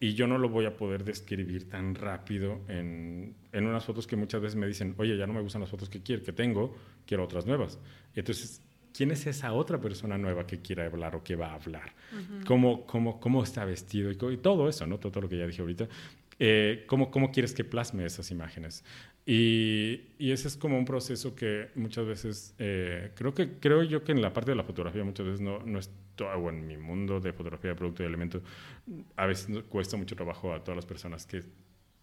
Y yo no lo voy a poder describir tan rápido en, en unas fotos que muchas veces me dicen, oye, ya no me gustan las fotos que quiero, que tengo, quiero otras nuevas. Entonces, ¿quién es esa otra persona nueva que quiera hablar o que va a hablar? ¿Cómo, cómo, ¿Cómo está vestido? Y, todo eso, ¿no? Todo, lo que ya dije ahorita. Eh, ¿cómo, ¿Cómo quieres que plasme esas imágenes? Y, y, ese es como un proceso que muchas veces, eh, creo, que, creo yo que en la parte de la fotografía muchas veces no, no es todo, en mi mundo de fotografía de producto y elemento, a veces cuesta mucho trabajo a todas las personas que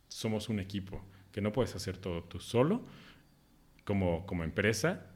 somos un equipo, que no puedes hacer todo tú solo como, como empresa,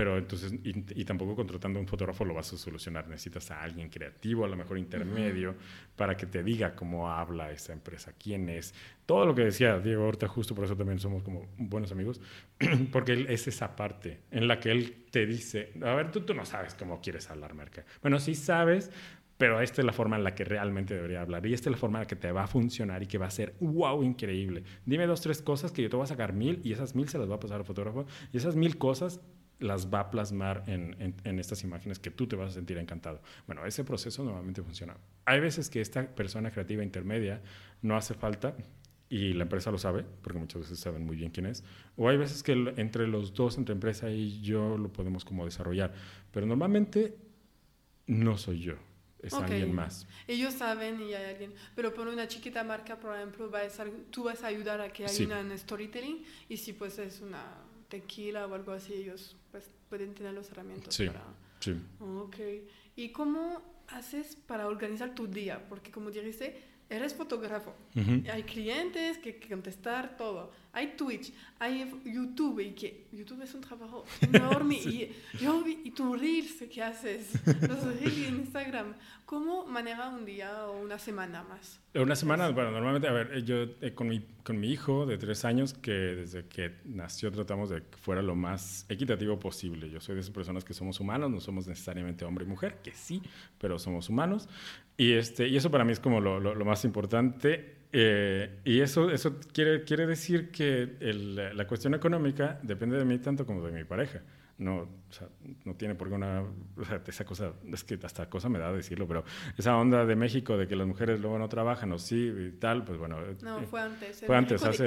pero entonces, y, tampoco contratando un fotógrafo lo vas a solucionar. Necesitas a alguien creativo, a lo mejor intermedio, para que te diga cómo habla esa empresa, quién es. Todo lo que decía Diego Horta, justo por eso también somos como buenos amigos, porque él es esa parte en la que él te dice, a ver, tú, tú no sabes cómo quieres hablar, Merca. Bueno, sí sabes, pero esta es la forma en la que realmente debería hablar y esta es la forma en la que te va a funcionar y que va a ser wow, increíble. Dime dos, tres cosas que yo te voy a sacar mil y esas mil se las va a pasar al fotógrafo y esas mil cosas las va a plasmar en, en, estas imágenes que tú te vas a sentir encantado. Bueno, ese proceso normalmente funciona. Hay veces que esta persona creativa intermedia no hace falta y la empresa lo sabe, porque muchas veces saben muy bien quién es, o hay veces que entre los dos, entre empresa y yo, lo podemos como desarrollar, pero normalmente no soy yo, es alguien más. Ellos saben y hay alguien, pero por una chiquita marca, por ejemplo, va a tú vas a ayudar a que haya un storytelling y si pues es una tequila o algo así, ellos pues pueden tener los herramientas sí, para... Sí. Ok. ¿Y cómo haces para organizar tu día? Porque como dijiste, eres fotógrafo. Hay clientes que, que contestar todo. Hay Twitch, hay YouTube, y que YouTube es un trabajo enorme. y, yo vi, y tu Reels que haces, los Reels en Instagram, ¿cómo maneja un día o una semana más? Una semana, bueno, normalmente, a ver, yo eh, con, mi, con mi hijo de tres años, que desde que nació tratamos de que fuera lo más equitativo posible. Yo soy de esas personas que somos humanos, no somos necesariamente hombre y mujer, que sí, pero somos humanos. Y, este, y eso para mí es como lo, lo, lo más importante. Eh, y eso, eso quiere, quiere decir que la cuestión económica depende de mí tanto como de mi pareja. No, o sea, no tiene por qué una... O sea, esa cosa, es que hasta cosa me da decirlo, pero esa onda de México de que las mujeres luego no trabajan o sí y tal, pues bueno... No, eh, fue antes. Fue antes hace,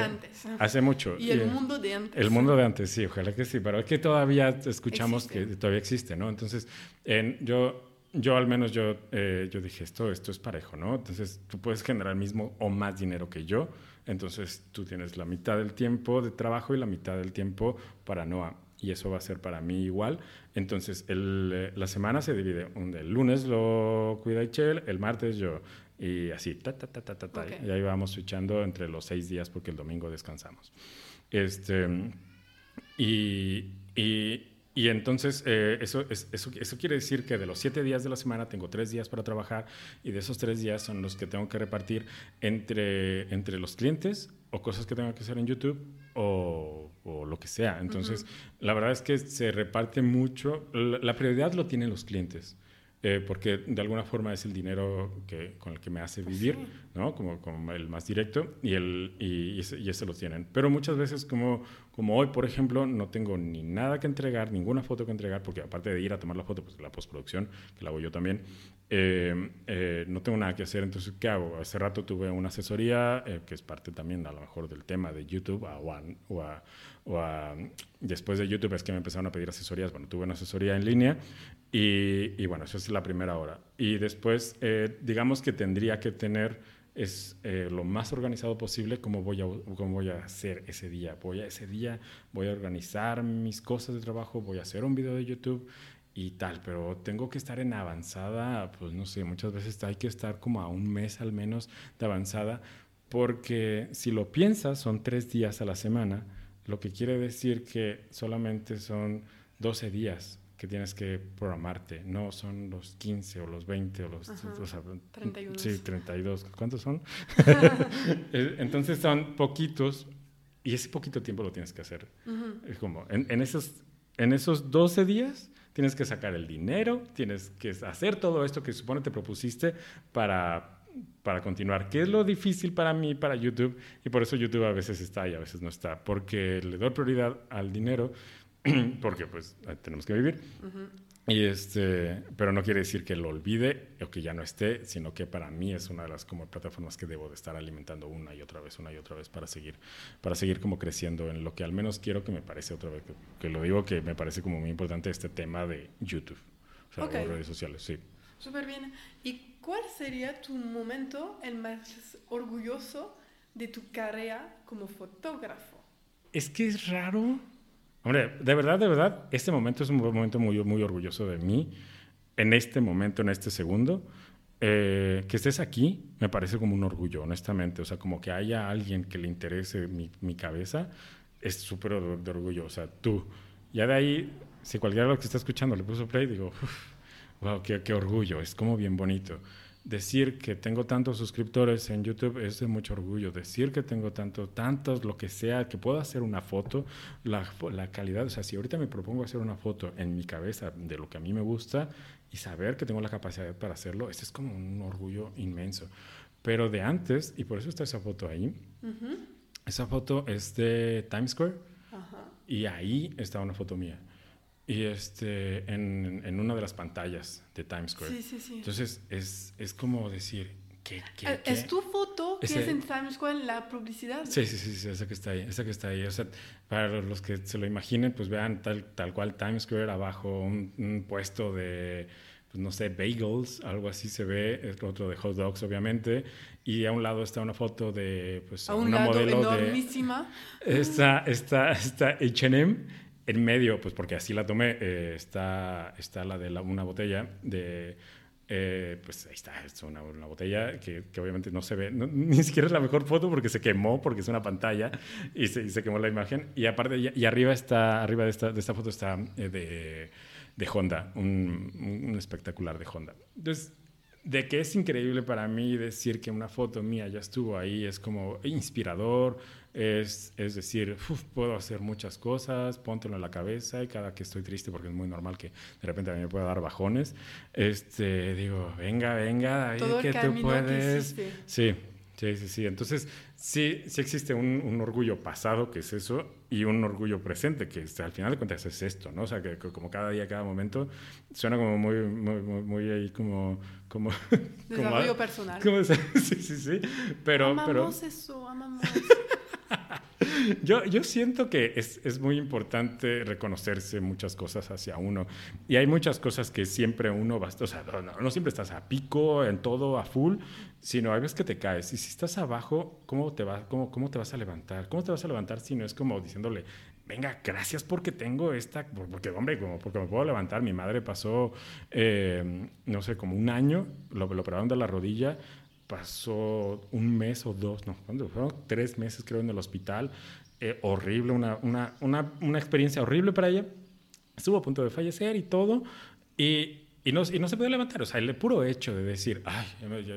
hace mucho. Y el mundo de antes. El mundo de antes, sí, ojalá que sí, pero es que todavía escuchamos que todavía existe, ¿no? Entonces, en, yo yo al menos yo, eh, yo dije, esto, esto es parejo, ¿no? Entonces tú puedes generar mismo o más dinero que yo, entonces tú tienes la mitad del tiempo de trabajo y la mitad del tiempo para Noah. Y eso va a ser para mí igual. Entonces el, eh, la semana se divide. El lunes lo cuida Ichel, el martes yo. Y así, ta, ta, ta, ta, ta, ta. Y ahí vamos switchando entre los seis días porque el domingo descansamos. Este, y, y y entonces eh, eso, eso, eso, quiere decir que de los siete días de la semana tengo tres días para trabajar y de esos tres días son los que tengo que repartir entre, entre los clientes o cosas que tengo que hacer en YouTube o, o lo que sea. Entonces, la verdad es que se reparte mucho. La, prioridad lo tienen los clientes. Eh, porque de alguna forma es el dinero que, con el que me hace pues vivir, ¿no? Como, como, el más directo y, el, y, ese, y, ese, lo tienen. Pero muchas veces como como hoy, por ejemplo, no tengo ni nada que entregar, ninguna foto que entregar, porque aparte de ir a tomar la foto, pues la postproducción, que la hago yo también, eh, eh, no tengo nada que hacer. Entonces, ¿qué hago? Hace rato tuve una asesoría, eh, que es parte también a lo mejor del tema de YouTube, a, o, a, o, a, después de YouTube es que me empezaron a pedir asesorías. Bueno, tuve una asesoría en línea y, y bueno, esa es la primera hora. Y después, digamos que tendría que tener es eh, lo más organizado posible cómo voy, a, cómo voy a hacer ese día. Voy a ese día, voy a organizar mis cosas de trabajo, voy a hacer un video de YouTube y tal, pero tengo que estar en avanzada, pues no sé, muchas veces hay que estar como a un mes al menos de avanzada, porque si lo piensas son tres días a la semana, lo que quiere decir que solamente son 12 días que tienes que programarte. No son los 15 o los 20 o los... O sea, 31. Sí, 32. ¿Cuántos son? Entonces son poquitos y ese poquito tiempo lo tienes que hacer. Es como, en, en, esos, en esos 12 días tienes que sacar el dinero, tienes que hacer todo esto que supone te propusiste para para continuar. ¿Qué es lo difícil para mí, para YouTube? Y por eso YouTube a veces está y a veces no está. Porque le doy prioridad al dinero, porque pues tenemos que vivir. Y este, pero no quiere decir que lo olvide o que ya no esté, sino que para mí es una de las como plataformas que debo de estar alimentando una y otra vez, una y otra vez para seguir, para seguir como creciendo en lo que al menos quiero que me parece otra vez, que, lo digo que me parece como muy importante este tema de YouTube, o sea, redes sociales, sí. Súper bien. ¿Y cuál sería tu momento el más orgulloso de tu carrera como fotógrafo? Es que es raro Hombre, de verdad, de verdad, este momento es un momento muy, muy orgulloso de mí. En este momento, en este segundo, eh, que estés aquí me parece como un orgullo, honestamente. O sea, como que haya alguien que le interese mi, mi cabeza, es súper de orgullo. O sea, tú. Ya de ahí, si cualquiera de los que está escuchando le puso play, digo, wow, qué, qué orgullo, es como bien bonito. Decir que tengo tantos suscriptores en YouTube es de mucho orgullo. Decir que tengo tanto, tantos, lo que sea, que puedo hacer una foto, la, la calidad, o sea, si ahorita me propongo hacer una foto en mi cabeza de lo que a mí me gusta y saber que tengo la capacidad para hacerlo, ese es como un orgullo inmenso. Pero de antes, y por eso está esa foto ahí, esa foto es de Times Square y ahí está una foto mía. Y este, en, en, una de las pantallas de Times Square. Sí, sí, sí. Entonces, es, es como decir, ¿qué, qué, Eh, qué? ¿Es tu foto que Ese- es en Times Square la publicidad? Sí, sí, sí, sí, esa que está ahí, esa que está ahí. O sea, para los que se lo imaginen, pues vean tal, tal cual Times Square abajo, un, un puesto de, pues no sé, bagels, algo así se ve, es otro de hot dogs, obviamente, y a un lado está una foto de, pues, A un una modelo de... enormísima. Está, está, está H&M en medio, pues porque así la tomé, eh, está, está la de la- una botella de... eh, pues ahí está, es una, una botella que, que obviamente no se ve, no- ni siquiera es la mejor foto porque se quemó, porque es una pantalla y se, y se quemó la imagen. Y aparte, y, arriba está, arriba de esta, de esta foto está eh, de, de Honda, un, un espectacular de Honda. Entonces, de que es increíble para mí decir que una foto mía ya estuvo ahí, es como inspirador, es, es decir, "Uf, puedo hacer muchas cosas, póntelo en la cabeza y cada que estoy triste, porque es muy normal que de repente a mí me pueda dar bajones, este, digo, venga, venga, David, Todo que tú que puedes. hiciste. Sí, sí, sí, sí. Entonces, sí, sí existe un, un orgullo pasado, que es eso, y un orgullo presente, que es- al final de cuentas es esto, ¿no? O sea, que, que como cada día, cada momento, suena como muy, muy, muy, muy ahí como... como Desarrollo personal. como- sí, sí, sí. Pero, pero amamos eso, amamos. yo, yo siento que es, es muy importante reconocerse muchas cosas hacia uno. Y hay muchas cosas que siempre uno va, o sea, no, no, no siempre estás a pico, en todo, a full, sino hay veces que te caes. Y si estás abajo, ¿cómo te, va, cómo, ¿cómo te vas a levantar? ¿Cómo te vas a levantar si no es como diciéndole, venga, gracias porque tengo esta, porque hombre, como porque me puedo levantar. Mi madre pasó, eh, no sé, como un año, lo, lo operaron de la rodilla, pasó un mes o dos, no, ¿cuándo? Fueron tres meses creo en el hospital. Eh, horrible, una, una, una, una experiencia horrible para ella. Estuvo a punto de fallecer y todo. Y, y, no, y no se puede levantar. O sea, el puro hecho de decir, ay, me, ya,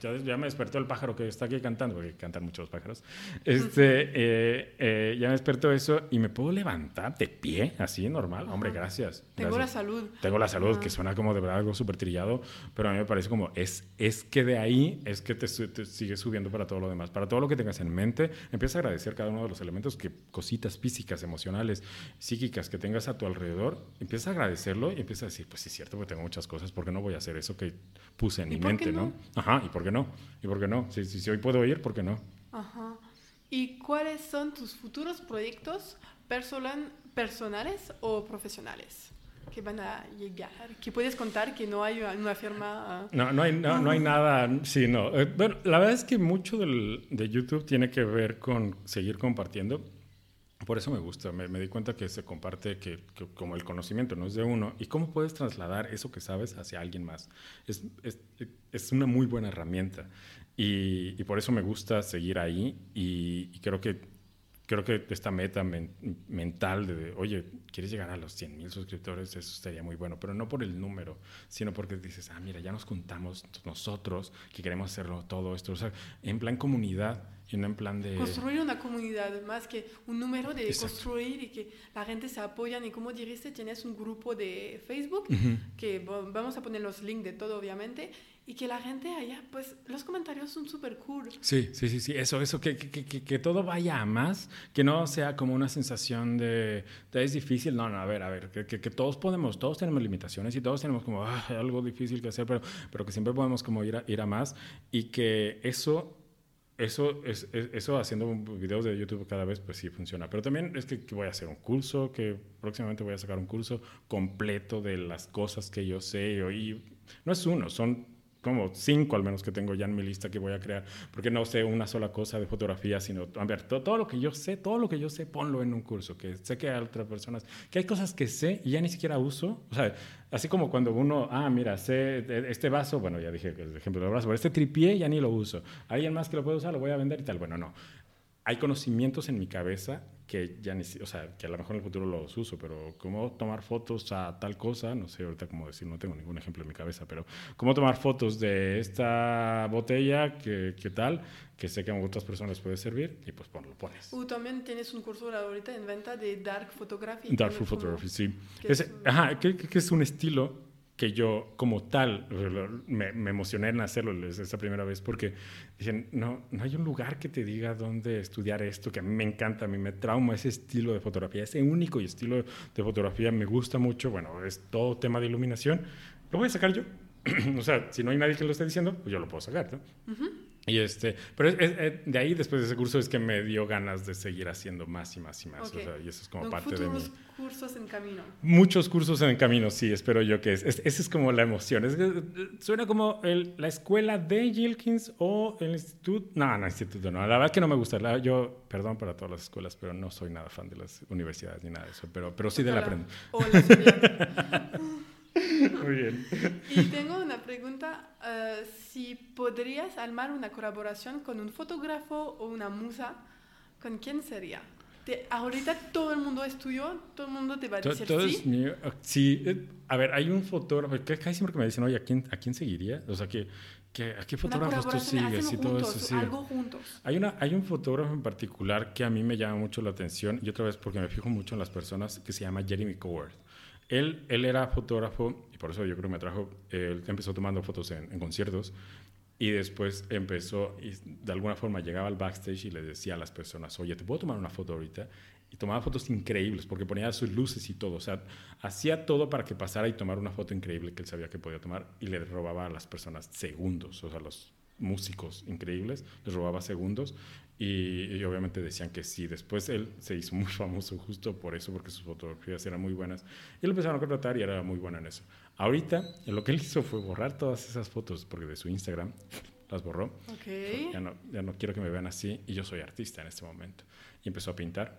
ya- ya- me despertó el pájaro que está aquí cantando, porque cantan muchos pájaros. Este, eh, eh, ya me despertó eso y me puedo levantar de pie, así, normal. Hombre, gracias. Tengo la gracias. salud. Tengo la salud, Ajá. que suena como de verdad algo súper trillado, pero a mí me parece como es, es que de ahí es que te, te sigue subiendo para todo lo demás. Para todo lo que tengas en mente, empieza a agradecer cada uno de los elementos, que cositas físicas, emocionales, psíquicas que tengas a tu alrededor, empieza a agradecerlo y empieza a decir, pues sí es cierto, porque tengo muchas cosas, ¿por qué no voy a hacer eso que puse en ¿Y mi mente, no? no? Ajá, ¿y por qué no? ¿Y por qué no? Si, si, si hoy puedo ir, ¿por qué no? Ajá. ¿Y cuáles son tus futuros proyectos personal- personales o profesionales que van a llegar? Que puedes contar que no hay una firma. No, no hay, no, no hay nada, sí, no. Eh, bueno, la verdad es que mucho del, de YouTube tiene que ver con seguir compartiendo. Por eso me gusta, me, di cuenta que se comparte que, como el conocimiento no es de uno y cómo puedes trasladar eso que sabes hacia alguien más. Es, es, es una muy buena herramienta y, y por eso me gusta seguir ahí y, creo que creo que esta meta men- mental de, de, oye, quieres llegar a los 100 mil suscriptores, eso estaría muy bueno, pero no por el número, sino porque dices, ah, mira, ya nos juntamos nosotros que queremos hacerlo todo esto, o sea, en plan comunidad y no en plan de... Construir una comunidad, más que un número de Exacto. construir y que la gente se apoyan. Y como dijiste, tienes un grupo de Facebook, Ujú. que vo- vamos a poner los links de todo, obviamente, y que la gente allá, pues los comentarios son súper cool. Sí, sí, sí, sí, eso, eso, que, que, que, que todo vaya a más, que no sea como una sensación de, de es difícil, no, no, a ver, a ver, que, que, que todos podemos, todos tenemos limitaciones y todos tenemos como ah, algo difícil que hacer, pero, pero que siempre podemos como ir a, ir a más y que eso eso, es, es- eso haciendo videos de YouTube cada vez, pues sí funciona. Pero también es que, que voy a hacer un curso, que próximamente voy a sacar un curso completo de las cosas que yo sé. Y no es uno, son como cinco al menos que tengo ya en mi lista que voy a crear, porque no sé una sola cosa de fotografía, sino, a ver, todo, todo lo que yo sé, todo lo que yo sé, ponlo en un curso, que sé que hay otras personas, que hay cosas que sé y ya ni siquiera uso, o sea, así como cuando uno, ah, mira, sé este vaso, bueno, ya dije el ejemplo del vaso, pero este tripié ya ni lo uso, alguien más que lo puede usar, lo voy a vender y tal, bueno, no. Hay conocimientos en mi cabeza que ya ni, o sea, que a lo mejor en el futuro los uso, pero cómo tomar fotos a tal cosa, no sé ahorita cómo decir, no tengo ningún ejemplo en mi cabeza, pero cómo tomar fotos de esta botella, que, que tal, que sé que a otras personas les puede servir, y pues lo pones. O también tienes un curso ahorita en venta de dark photography. Dark photography, sí. Es, ajá, que, que es un estilo que yo como tal me, me, emocioné en hacerlo esa primera vez porque dije, no, no hay un lugar que te diga dónde estudiar esto, que a mí me encanta, a mí me trauma ese estilo de fotografía, ese único estilo de fotografía me gusta mucho, bueno, es todo tema de iluminación, lo voy a sacar yo. o sea, si no hay nadie que lo esté diciendo, pues yo lo puedo sacar, ¿no? Y este, pero de ahí, después de ese curso, es que me dio ganas de seguir haciendo más y más y más. O sea, y eso es como parte de mi... cursos en camino. Muchos cursos en camino, sí, espero yo que es. esa es como la emoción. Es, suena como el, la escuela de Gilkins o el instituto. No, no, instituto no. La verdad que no me gusta. yo, perdón para todas las escuelas, pero no soy nada fan de las universidades ni nada de eso. Pero, pero sí de la aprendo. Muy bien. Y tengo una pregunta. Eh, si podrías armar una colaboración con un fotógrafo o una musa, ¿con quién sería? ahorita todo el mundo estudió, todo el mundo te va a decir sí. Ah, sí, eh, a ver, hay un fotógrafo, que casi siempre que me dicen, oye, ¿a quién, ¿a quién seguiría? O sea, que, que ¿a qué fotógrafos tú sigues? Y todo eso, sí. Algo juntos. Hay, una, hay un fotógrafo en particular que a mí me llama mucho la atención, y otra vez porque me fijo mucho en las personas, que se llama Jeremy Coward. Él, era fotógrafo y por eso yo creo que me trajo, él empezó tomando fotos en, conciertos y después empezó y de alguna forma llegaba al backstage y le decía a las personas, oye, ¿te puedo tomar una foto ahorita? Y tomaba fotos increíbles porque ponía sus luces y todo. O sea, hacía todo para que pasara y tomara una foto increíble que él sabía que podía tomar y le robaba a las personas segundos. O sea, los músicos increíbles, les robaba segundos y, obviamente decían que sí. Después él se hizo muy famoso justo por eso, porque sus fotografías eran muy buenas. Y lo empezaron a contratar y era muy bueno en eso. Ahorita lo que él hizo fue borrar todas esas fotos, porque de su Instagram las borró. Okay. Ya, no, ya no quiero que me vean así y yo soy artista en este momento. Y empezó a pintar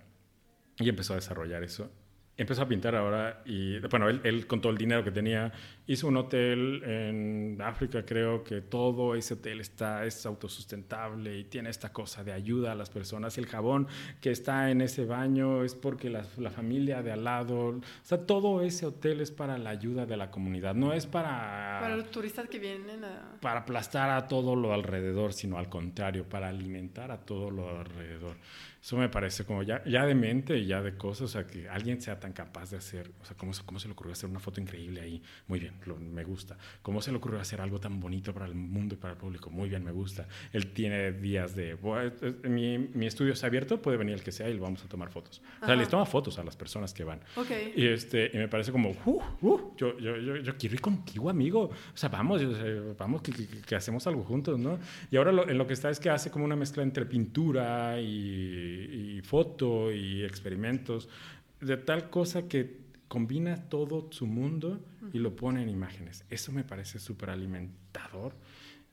y empezó a desarrollar eso empezó a pintar ahora y, bueno, él, él, con todo el dinero que tenía hizo un hotel en África, creo que todo ese hotel está, es autosustentable y tiene esta cosa de ayuda a las personas. El jabón que está en ese baño es porque la, la familia de al lado, o sea, todo ese hotel es para la ayuda de la comunidad, no es para... Para los turistas que vienen a... Para aplastar a todo lo alrededor, sino al contrario, para alimentar a todo lo alrededor. Eso me parece como ya, ya de mente y ya de cosas, o sea, que alguien sea tan capaz de hacer, o sea, ¿cómo, cómo se le ocurrió hacer una foto increíble ahí? Muy bien, me gusta. ¿Cómo se le ocurrió hacer algo tan bonito para el mundo y para el público? Muy bien, me gusta. Él tiene días de, mi, mi estudio está abierto, puede venir el que sea y lo vamos a tomar fotos. O sea, les toma fotos a las personas que van. Okay. Y, este, y me parece como, uh, uh, yo, yo, yo, yo, quiero ir contigo, amigo. O sea, vamos, vamos, que, que, hacemos algo juntos, ¿no? Y ahora lo, en lo que está es que hace como una mezcla entre pintura y y, foto y experimentos, de tal cosa que combina todo su mundo y lo pone en imágenes. Eso me parece súper alimentador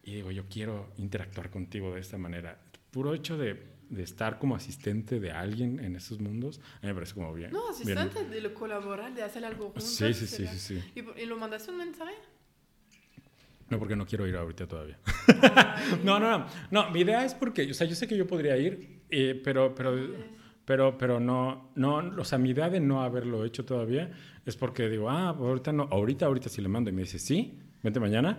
y digo, yo quiero interactuar contigo de esta manera. Puro hecho de, de, estar como asistente de alguien en esos mundos, a mí me parece como bien. No, asistente de colaborar, de hacer algo juntos. Sí, sí, sí, sí, sí. ¿Y, ¿Y, lo mandaste un mensaje? No, porque no quiero ir ahorita todavía. no, no, no. No, mi idea es porque, o sea, yo sé que yo podría ir, eh, pero, pero, pero, pero no, no, o sea, mi idea de no haberlo hecho todavía es porque digo, ah, ahorita no, ahorita, ahorita si le mando y me dice, sí, vente mañana,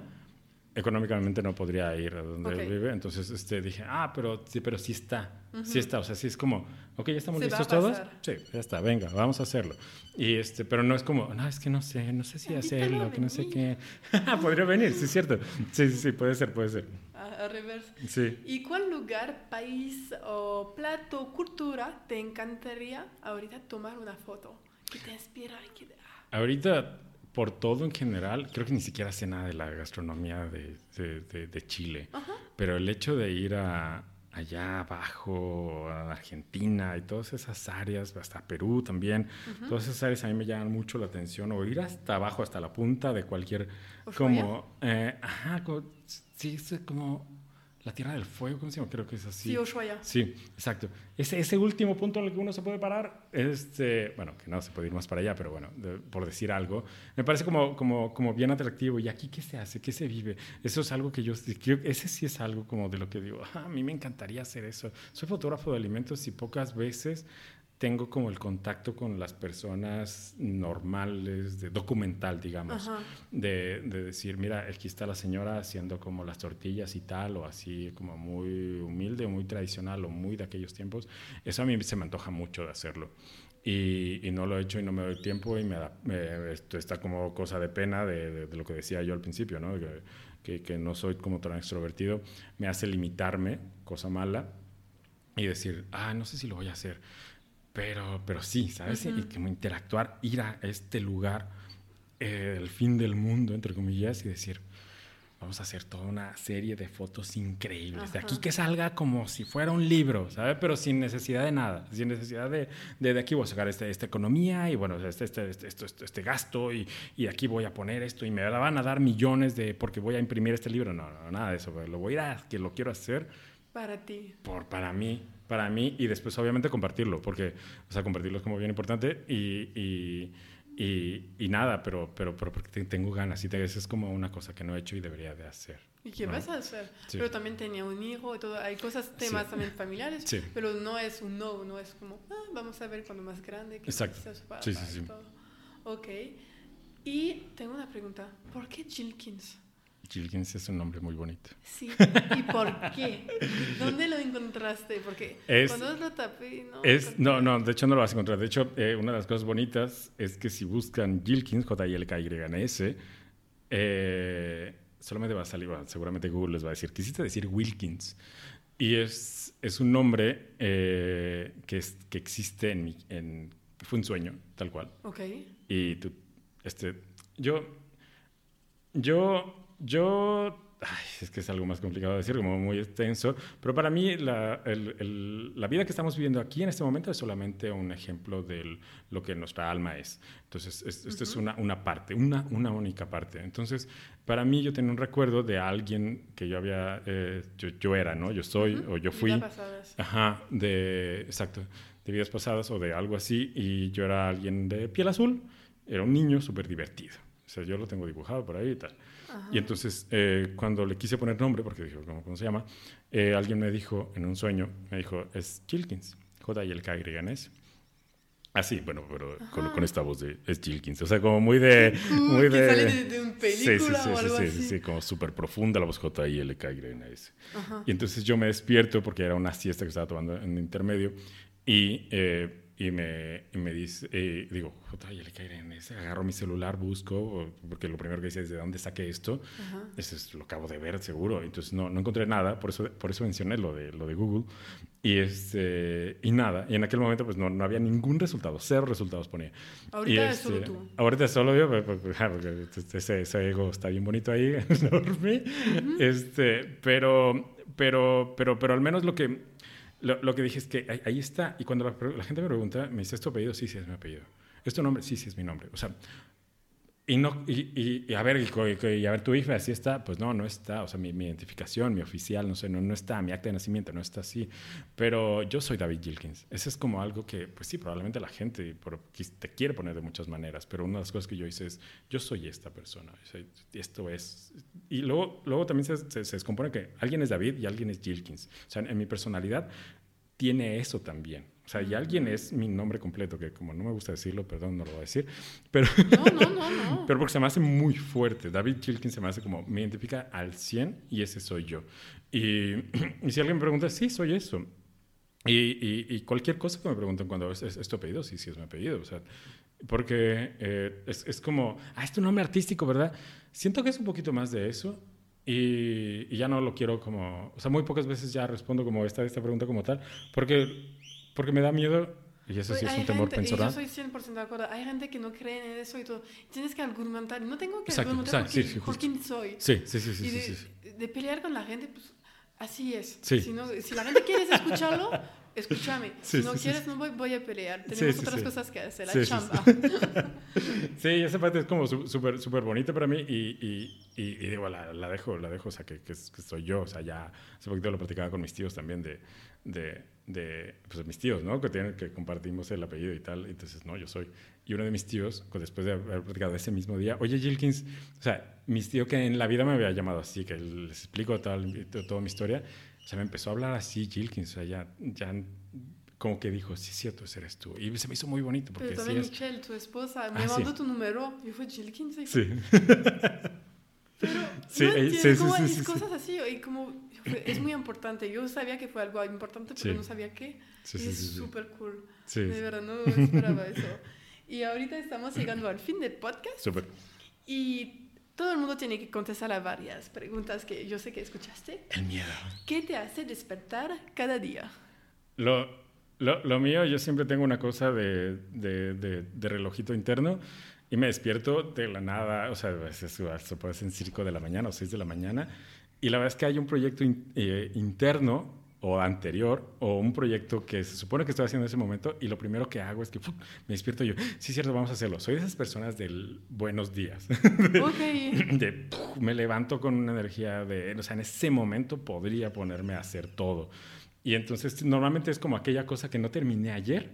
económicamente no podría ir a donde él vive. Entonces este, dije, ah, pero sí, pero sí está. Sí está. O sea, sí es como, ok, ya estamos listos todos. Sí, ya está, venga, vamos a hacerlo. Y este, pero no es como, no, es que no sé, no sé si hacerlo, que no sé qué. Podría venir, sí es cierto. Sí, sí, sí, puede ser, puede ser. A, reverse. Sí. ¿Y cuál lugar, país o plato, cultura te encantaría ahorita tomar una foto? ¿Qué te inspira? Ahorita por todo en general, creo que ni siquiera sé nada de la gastronomía de, de, Chile, pero el hecho de ir a, allá abajo, Argentina y todas esas áreas, hasta Perú también, todas esas áreas a mí me llaman mucho la atención, o ir hasta abajo, hasta la punta de cualquier, como, eh, ajá, como, sí, es como la Tierra del Fuego, ¿cómo se llama? Creo que es así. Sí, Ushuaia. Sí, exacto. Ese, ese último punto en el que uno se puede parar, este, bueno, que no se puede ir más para allá, pero bueno, por decir algo, me parece como, como, como bien atractivo. ¿Y aquí qué se hace? ¿Qué se vive? Eso es algo que yo, ese sí es algo como de lo que digo, ah, a mí me encantaría hacer eso. Soy fotógrafo de alimentos y pocas veces tengo como el contacto con las personas normales, de documental, digamos, de, de, decir, mira, aquí está la señora haciendo como las tortillas y tal, o así como muy humilde, muy tradicional, o muy de aquellos tiempos. Eso a mí se me antoja mucho de hacerlo. Y, y no lo he hecho y no me doy tiempo y me da, esto está como cosa de pena de, de, lo que decía yo al principio, ¿no? Que, que, no soy como tan extrovertido, me hace limitarme, cosa mala, y decir, ah, no sé si lo voy a hacer pero, pero sí, ¿sabes? Y como interactuar, ir a este lugar, eh, el fin del mundo, entre comillas, y decir, vamos a hacer toda una serie de fotos increíbles. De aquí que salga como si fuera un libro, ¿sabes? Pero sin necesidad de nada, sin necesidad de, de, de aquí voy a sacar este, esta economía y bueno, este, este, este, este, este gasto y, y, aquí voy a poner esto y me van a dar millones de porque voy a imprimir este libro. No, no, nada de eso. Lo voy a ir a que lo quiero hacer. Para ti. Por, para mí para mí y después obviamente compartirlo, porque, o sea, compartirlo es como bien importante y, y, y, nada, pero, pero, pero porque tengo ganas y eso es como una cosa que no he hecho y debería de hacer. ¿Y qué vas a hacer? Pero también tenía un hijo y todo, hay cosas, temas también familiares, pero no es un no, no es como, ah, vamos a ver cuando más grande. Exacto. sí, sí, sí. Ok. Y tengo una pregunta, ¿por qué Jilkins? Jilkins es un nombre muy bonito. Sí, ¿y por qué? ¿Dónde lo encontraste? Porque cuando lo tapé, no. Es, no, no, de hecho no lo vas a encontrar. De hecho, eh, una de las cosas bonitas es que si buscan Jilkins, J-I-L-K-Y-N-S, eh, solamente va a salir, bueno, seguramente Google les va a decir, quisiste decir Wilkins. Y es, es un nombre eh, que, es, que existe en, mi, en. Fue un sueño, tal cual. Ok. Y tú, este. Yo. Yo yo, es que es algo más complicado de decir, como muy extenso, pero para mí la, la, vida que estamos viviendo aquí en este momento es solamente un ejemplo de lo que nuestra alma es. Entonces, esto es una, una parte, una, una única parte. Entonces, para mí yo tengo un recuerdo de alguien que yo había, eh, yo, yo, era, ¿no? Yo soy o yo fui. pasadas. Ajá, de, exacto, de vidas pasadas o de algo así, y yo era alguien de piel azul, era un niño súper divertido. O sea, yo lo tengo dibujado por ahí y tal. Y entonces, eh, cuando le quise poner nombre, porque dijo, ¿cómo, cómo se llama? Eh, alguien me dijo, en un sueño, me dijo, es Jilkins, j y l k y n s Así, bueno, pero con, con, esta voz de es Jilkins. O sea, como muy de. Muy de, sale de, de un película sí, sí, sí, o algo sí, así. Sí, como súper profunda la voz J y L K Y S. Y entonces yo me despierto porque era una siesta que estaba tomando en intermedio y. Eh, y me, y me dice, eh, digo, ya le caeré en ese, agarro mi celular, busco, porque lo primero que dice es de dónde saqué esto, eso es, lo acabo de ver seguro, entonces no, no encontré nada, por eso, por eso mencioné lo de, lo de Google, y, este, y nada, y en aquel momento pues no, no había ningún resultado, cero resultados ponía. Ahorita y es solo tú. Ahorita solo yo, porque, ese, ese, ego está bien bonito ahí, enorme, este, pero, pero, pero, pero al menos lo que lo, lo, que dije es que ahí, ahí está. Y cuando la, la, gente me pregunta, ¿me dice, ¿es tu apellido? Sí, sí, es mi apellido. ¿Es nombre? Sí, sí, es mi nombre. O sea, y, no, y, y, a ver, y, a ver, tu hija así está, pues no, no está, o sea, mi, mi, identificación, mi oficial, no sé, no, no está, mi acta de nacimiento no está así, pero yo soy David Gilkins. Ese es como algo que, pues sí, probablemente la gente te quiere poner de muchas maneras, pero una de las cosas que yo hice es, yo soy esta persona, esto es, y luego, luego también se, se, se descompone que alguien es David y alguien es Gilkins. O sea, en mi personalidad tiene eso también. O sea, y alguien es mi nombre completo, que como no me gusta decirlo, perdón, no lo voy a decir, pero, no, no, no, no. pero porque se me hace muy fuerte. David Chilkin se me hace como, me identifica al 100 y ese soy yo. Y, y si alguien me pregunta, sí, soy eso. Y, y, y, cualquier cosa que me pregunten cuando es, es, es, tu apellido, sí, sí es mi apellido. O sea, porque eh, es, es como, ah, es tu nombre artístico, ¿verdad? Siento que es un poquito más de eso, y, y, ya no lo quiero como, o sea, muy pocas veces ya respondo como esta, esta pregunta como tal, porque, porque me da miedo y eso sí es un temor personal. Yo soy 100% de acuerdo. Hay gente que no cree en eso y todo. Tienes que argumentar. No tengo que exacto, argumentar exacto, por, sí, por quién soy. Sí, sí, sí. sí, y de, sí, sí. de, pelear con la gente, pues así es. Sí. Si, no, si la gente quiere escucharlo, escúchame. Sí, si no sí, quieres, sí. no voy, voy, a pelear. Tenemos otras cosas que hacer, la chamba. Sí, esa parte es como súper súper bonita para mí y, y, y, y digo, la, la, dejo, la dejo, o sea, que, que, que, soy yo, o sea, ya hace poquito lo platicaba con mis tíos también de, de, de pues, mis tíos, ¿no? Que, tienen, que compartimos el apellido y tal, entonces, no, yo soy. Y uno de mis tíos, después de haber platicado ese mismo día, oye, Gilkins, o sea, mis tíos que en la vida me había llamado así, que les explico tal, toda mi historia, sea, me empezó a hablar así Gilkins, o sea, ya, ya como que dijo, sí, cierto, ese eres tú. Y se me hizo muy bonito. Porque Pero sí también es- Michelle, tu esposa, me Ah, sí. mandó tu número y fue Jilkins. y Sí. Pero Sí, no eh, entiendo sí, sí, cómo sí, es sí, sí. cosas así y como es muy importante. Yo sabía que fue algo importante, pero Sí. no sabía qué. Sí, sí, es sí, sí. súper cool. Sí, De verdad, no esperaba eso. Y ahorita estamos llegando al fin del podcast súper. y todo el mundo tiene que contestar a varias preguntas que yo sé que escuchaste. El miedo. ¿Qué te hace despertar cada día? Lo, lo, lo mío, yo siempre tengo una cosa de, de, de- de relojito interno y me despierto de la nada, o sea, a veces se puede ser en 5 de la mañana o 6 de la mañana, y la verdad es que hay un proyecto in- eh, interno o anterior o un proyecto que se supone que estoy haciendo en ese momento y lo primero que hago es que me despierto yo, sí, cierto, vamos a hacerlo. Soy de esas personas del buenos días. Ok. de ¡puf! me levanto con una energía de, o sea, en ese momento podría ponerme a hacer todo. Y entonces normalmente es como aquella cosa que no terminé ayer.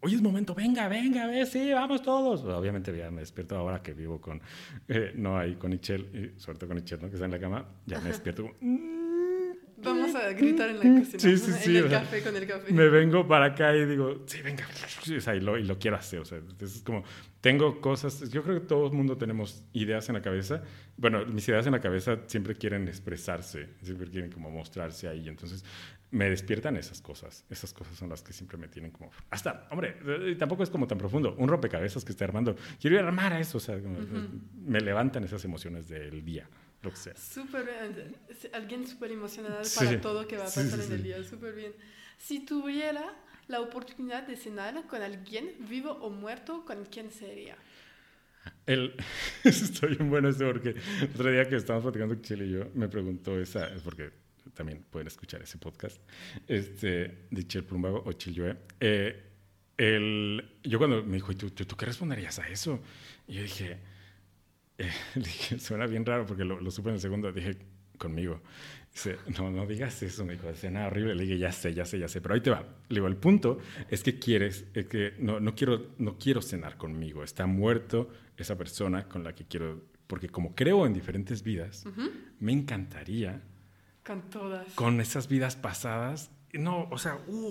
Hoy es momento, venga, venga, ve, sí, vamos todos. Obviamente ya me despierto ahora que vivo con, eh, no ahí con Ichel, y sobre todo con Ichel, ¿no? que está en la cama, ya me despierto como, Vamos a gritar en la cocina. Sí, sí, sí, En el café, con el café. me vengo para acá y digo, sí, venga, o sea, y, lo, y lo quiero hacer. O sea, entonces es como, tengo cosas, yo creo que todo el mundo tenemos ideas en la cabeza. Bueno, mis ideas en la cabeza siempre quieren expresarse, siempre quieren como mostrarse ahí. Entonces me despiertan esas cosas. Esas cosas son las que siempre me tienen como, hasta, hombre, tampoco es como tan profundo. Un rompecabezas que esté armando, quiero ir a armar a eso. O sea, como, me levantan esas emociones del día, lo que sea. Súper bien. Es Alguien súper emocionado Sí. para todo que va a Sí, pasar sí, en el sí. día. Súper bien. Si tuviera la oportunidad de cenar con alguien vivo o muerto, ¿con quién sería? El, estoy bien bueno esto porque otro día que estábamos platicando Chile y yo, me preguntó esa, porque también pueden escuchar ese podcast, este, de Chile Plumbago o Chilloe. Eh, el, yo cuando me dijo, ¿y tú, tú, tú qué responderías a eso? Y yo dije, eh, dije, suena bien raro porque lo, lo supe en el segundo, dije, conmigo. Dice, no, no digas eso, me dijo, nada horrible. Le dije, ya sé, ya sé, ya sé, pero ahí te va. Le digo, el punto es que quieres, es que no, no, quiero, no quiero cenar conmigo. Está muerto esa persona con la que quiero, porque como creo en diferentes vidas, me encantaría Con todas. con esas vidas pasadas. No, o sea, uh,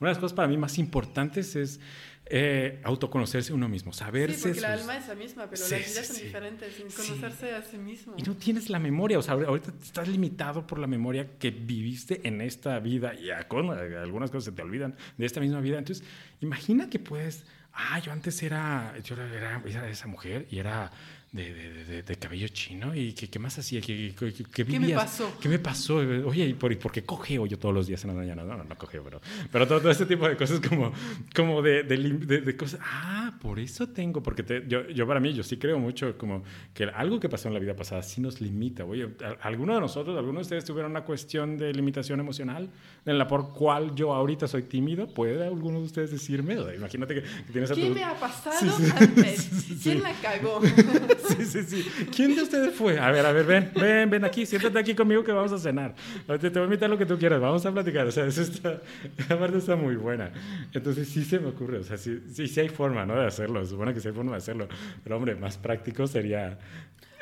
una de las cosas para mí más importantes es eh, autoconocerse uno mismo, saberse. Sí, porque la sus- alma es la misma, pero Sí, las vidas sí, son sí. diferentes. Conocerse a sí mismo. Y no tienes la memoria, o sea, ahorita estás limitado por la memoria que viviste en esta vida y a- con- algunas cosas se te olvidan de esta misma vida. Entonces, imagina que puedes, ah, yo antes era, yo era, era esa mujer y era de, de- de- cabello chino y que, qué más hacía, ¿Qué, qué, qué- qué ¿Qué me pasó? ¿Qué me pasó? Oye, ¿y por, y por qué cogeo yo todos los días en la mañana? No, no, no cogeo, pero, pero todo, todo este tipo de cosas como, como de, de, cosas, ah, por eso tengo, porque te- yo, yo para mí, yo sí creo mucho como que algo que pasó en la vida pasada sí nos limita. Oye, ¿a- ¿alguno de nosotros, alguno de ustedes tuvieron una cuestión de limitación emocional en la por cual yo ahorita soy tímido? ¿Puede alguno de ustedes decirme? Imagínate que, que tienes a ¿Qué tu... me ha pasado Sí, sí. antes? Sí. ¿Quién la cagó? Sí, sí, sí. ¿Quién de ustedes fue? A ver, a ver, ven, ven, ven aquí, siéntate aquí conmigo que vamos a cenar. Te, te voy a invitar lo que tú quieras, vamos a platicar. O sea, eso está, aparte está muy buena. Entonces sí se me ocurre, o sea, sí, sí, sí hay forma, ¿no? De hacerlo, supone que sí hay forma de hacerlo. Pero hombre, más práctico sería...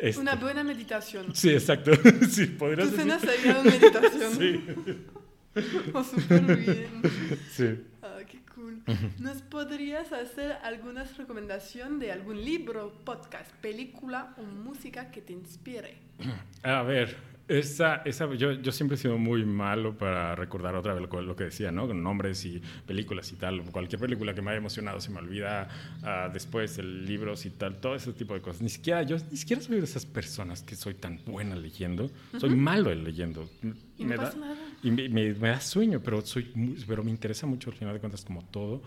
esto. Una buena meditación. Sí, exacto. Sí, podrías Tu cena sería una meditación. Sí, Oh, súper bien. sí. ¿Nos podrías hacer algunas recomendaciones de algún libro, podcast, película o música que te inspire? A ver, esa, esa, yo, yo siempre he sido muy malo para recordar otra vez lo, lo que decía, ¿no? Con nombres y películas y tal. Cualquier película que me haya emocionado se me olvida ah, después, el libros y tal, todo ese tipo de cosas. Ni siquiera, yo ni siquiera soy de esas personas que soy tan buena leyendo. Soy malo en leyendo. Y no pasa nada. y me, me- me da sueño, pero, soy muy- pero me interesa mucho al final de cuentas como todo.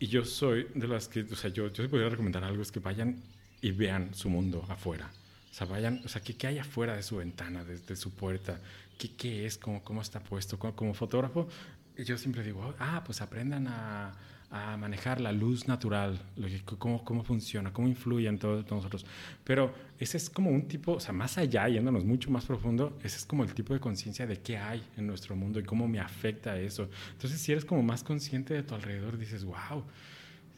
Y yo soy de las que, o sea, yo, yo si podría recomendar algo es que vayan y vean su mundo afuera. Sea, vayan, o sea, ¿qué, qué hay afuera de su ventana, de, de su puerta? ¿Qué, qué es? ¿Cómo, ¿Cómo está puesto? Como, como fotógrafo, yo siempre digo, ah, pues aprendan a, a manejar la luz natural, cómo, cómo funciona, cómo influye en todos nosotros. Pero ese es como un tipo, o sea, más allá, yéndonos mucho más profundo, ese es como el tipo de conciencia de qué hay en nuestro mundo y cómo me afecta eso. Entonces, si eres como más consciente de tu alrededor, dices, wow,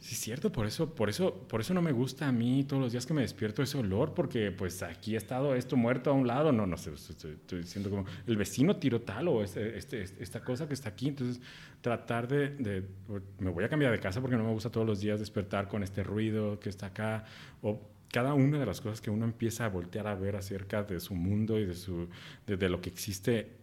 Sí, es cierto, por eso, por eso, por eso no me gusta a mí todos los días que me despierto ese olor, porque pues aquí ha estado esto muerto a un lado, no, no sé, estoy, diciendo como el vecino tiró tal o este, este, esta cosa que está aquí, entonces tratar de, me voy a cambiar de casa porque no me gusta todos los días despertar con este ruido que está acá, o cada una de las cosas que uno empieza a voltear a ver acerca de su mundo y de lo que existe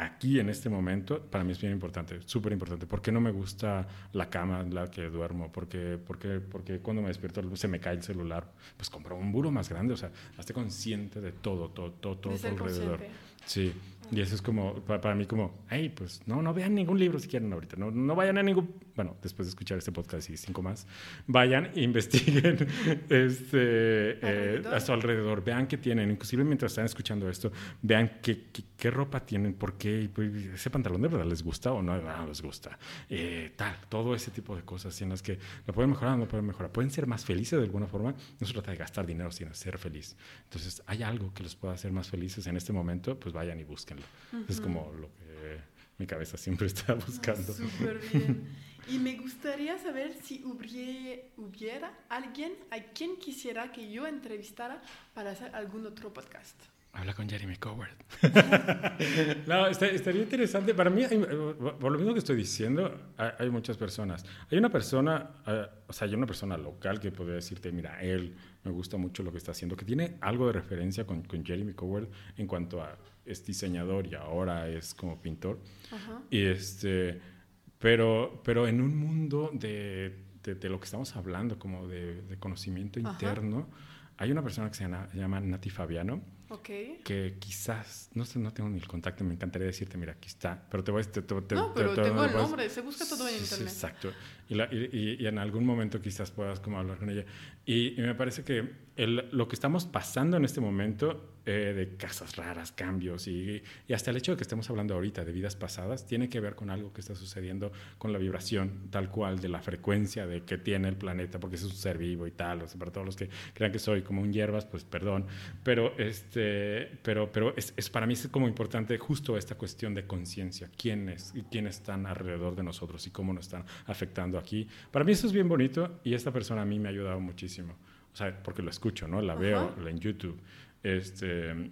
aquí en este momento, para mí es bien importante, súper importante. ¿Por qué no me gusta la cama en la que duermo? Porque, porque, porque cuando me despierto se me cae el celular. Pues compro un buro más grande, o sea, esté consciente de todo, todo, todo, todo, alrededor. Sí, y eso es como, para, mí como, hey, pues no, no vean ningún libro si quieren ahorita, no, no vayan a ningún, bueno, después de escuchar este podcast y cinco más, vayan e investiguen este, eh, a su alrededor, vean qué tienen, inclusive mientras están escuchando esto, vean qué, qué, ropa tienen, por qué, pues, ese pantalón de verdad les gusta o no, no les gusta, eh, tal, todo ese tipo de cosas en las que lo pueden mejorar no pueden mejorar, pueden ser más felices de alguna forma, no se trata de gastar dinero, sino ser feliz. Entonces, hay algo que los pueda hacer más felices en este momento, pues vayan y búsquenlo. Es como lo que mi cabeza siempre está buscando. Súper bien. Y me gustaría saber si hubiera, alguien a quien quisiera que yo entrevistara para hacer algún otro podcast. Habla con Jeremy Coward. no, estaría interesante. Para mí, por lo mismo que estoy diciendo, hay, muchas personas. Hay una persona, eh, o sea, hay una persona local que podría decirte, mira, él me gusta mucho lo que está haciendo, que tiene algo de referencia con, con Jeremy Coward en cuanto a es diseñador y ahora es como pintor. Y este, pero, pero en un mundo de, de, lo que estamos hablando, como de, conocimiento interno, hay una persona que se llama, llama Nati Fabiano Okay. Que quizás, no sé, no tengo ni el contacto, me encantaría decirte, mira, aquí está, pero te voy a... Te, no, pero tengo el nombre, se busca todo en internet. exacto. Y, y, y, en algún momento quizás puedas como hablar con ella. Y, me parece que el, lo que estamos pasando en este momento eh, de casas raras, cambios y, y, hasta el hecho de que estemos hablando ahorita de vidas pasadas, tiene que ver con algo que está sucediendo con la vibración tal cual de la frecuencia de que tiene el planeta, porque es un ser vivo y tal. O sea, para todos los que crean que soy como un hierbas, pues perdón, pero este, pero, pero es, es, para mí es como importante justo esta cuestión de conciencia, quiénes y quiénes están alrededor de nosotros y cómo nos están afectando aquí. Para mí eso es bien bonito y esta persona a mí me ha ayudado muchísimo, o sea, porque lo escucho, ¿no? La veo en YouTube. Este,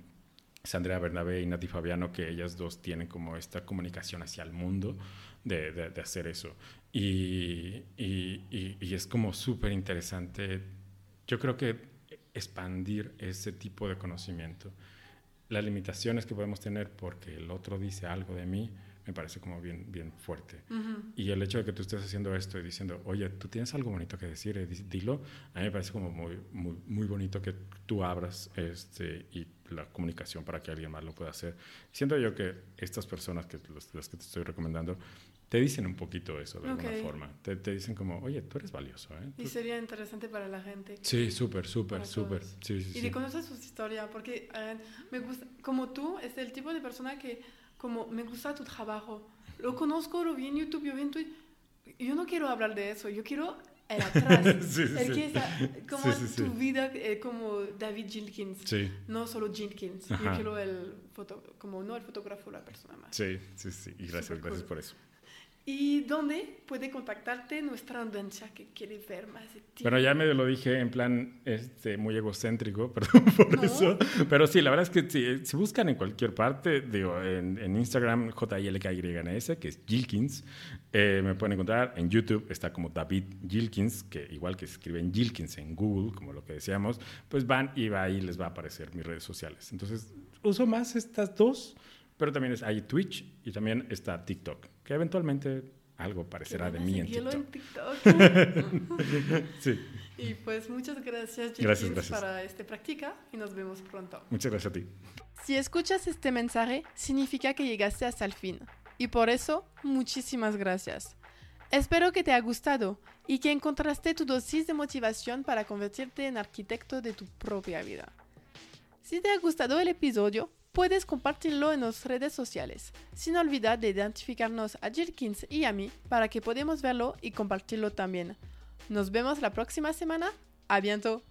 es Andrea Bernabé y Nati Fabiano, que ellas dos tienen como esta comunicación hacia el mundo de, de, hacer eso. Y, y, y es como súper interesante. Yo creo que expandir ese tipo de conocimiento. Las limitaciones que podemos tener porque el otro dice algo de mí me parece como bien, bien fuerte. Y el hecho de que tú estés haciendo esto y diciendo, oye, tú tienes algo bonito que decir, eh, dilo, a mí me parece como muy, muy, muy bonito que tú abras este, y la comunicación para que alguien más lo pueda hacer. Siento yo que estas personas, que las que te estoy recomendando, te dicen un poquito eso de alguna forma. Te, te, dicen como, oye, tú eres valioso. ¿eh? Y sería interesante para la gente. Sí, súper, súper, súper. Sí, sí, y de conocer su historia, porque eh, me gusta, como tú, es el tipo de persona que, como, me gusta tu trabajo. Lo conozco, lo vi en YouTube, yo vi en Twitter. Yo no quiero hablar de eso, yo quiero el atrás. el que está, como tu vida, eh, como David Gilkins. No solo Gilkins. Yo quiero el foto, como no el fotógrafo, la persona más. Sí, sí, sí. Y gracias, gracias por eso. ¿Y dónde puede contactarte nuestra audiencia que quiere ver más de ti? Bueno, ya me lo dije en plan este, muy egocéntrico, perdón por eso. Pero sí, la verdad es que si, si buscan en cualquier parte, digo, en, en Instagram, JLKYNS, que es Gilkins, eh, me pueden encontrar. En YouTube está como David Gilkins, que igual que se escriben Gilkins en Google, como lo que decíamos, pues van y va ahí les va a aparecer mis redes sociales. Entonces, uso más estas dos pero también hay Twitch y también está TikTok, que eventualmente algo parecerá de mí en TikTok. En TikTok. sí. Y pues muchas gracias, gracias, gracias, para este práctica y nos vemos pronto. Muchas gracias a ti. Si escuchas este mensaje, significa que llegaste hasta el fin. Y por eso, muchísimas gracias. Espero que te haya gustado y que encontraste tu dosis de motivación para convertirte en arquitecto de tu propia vida. Si te ha gustado el episodio, puedes compartirlo en las redes sociales, sin olvidar de identificarnos a Jirkins y a mí para que podamos verlo y compartirlo también. Nos vemos la próxima semana. A bientôt.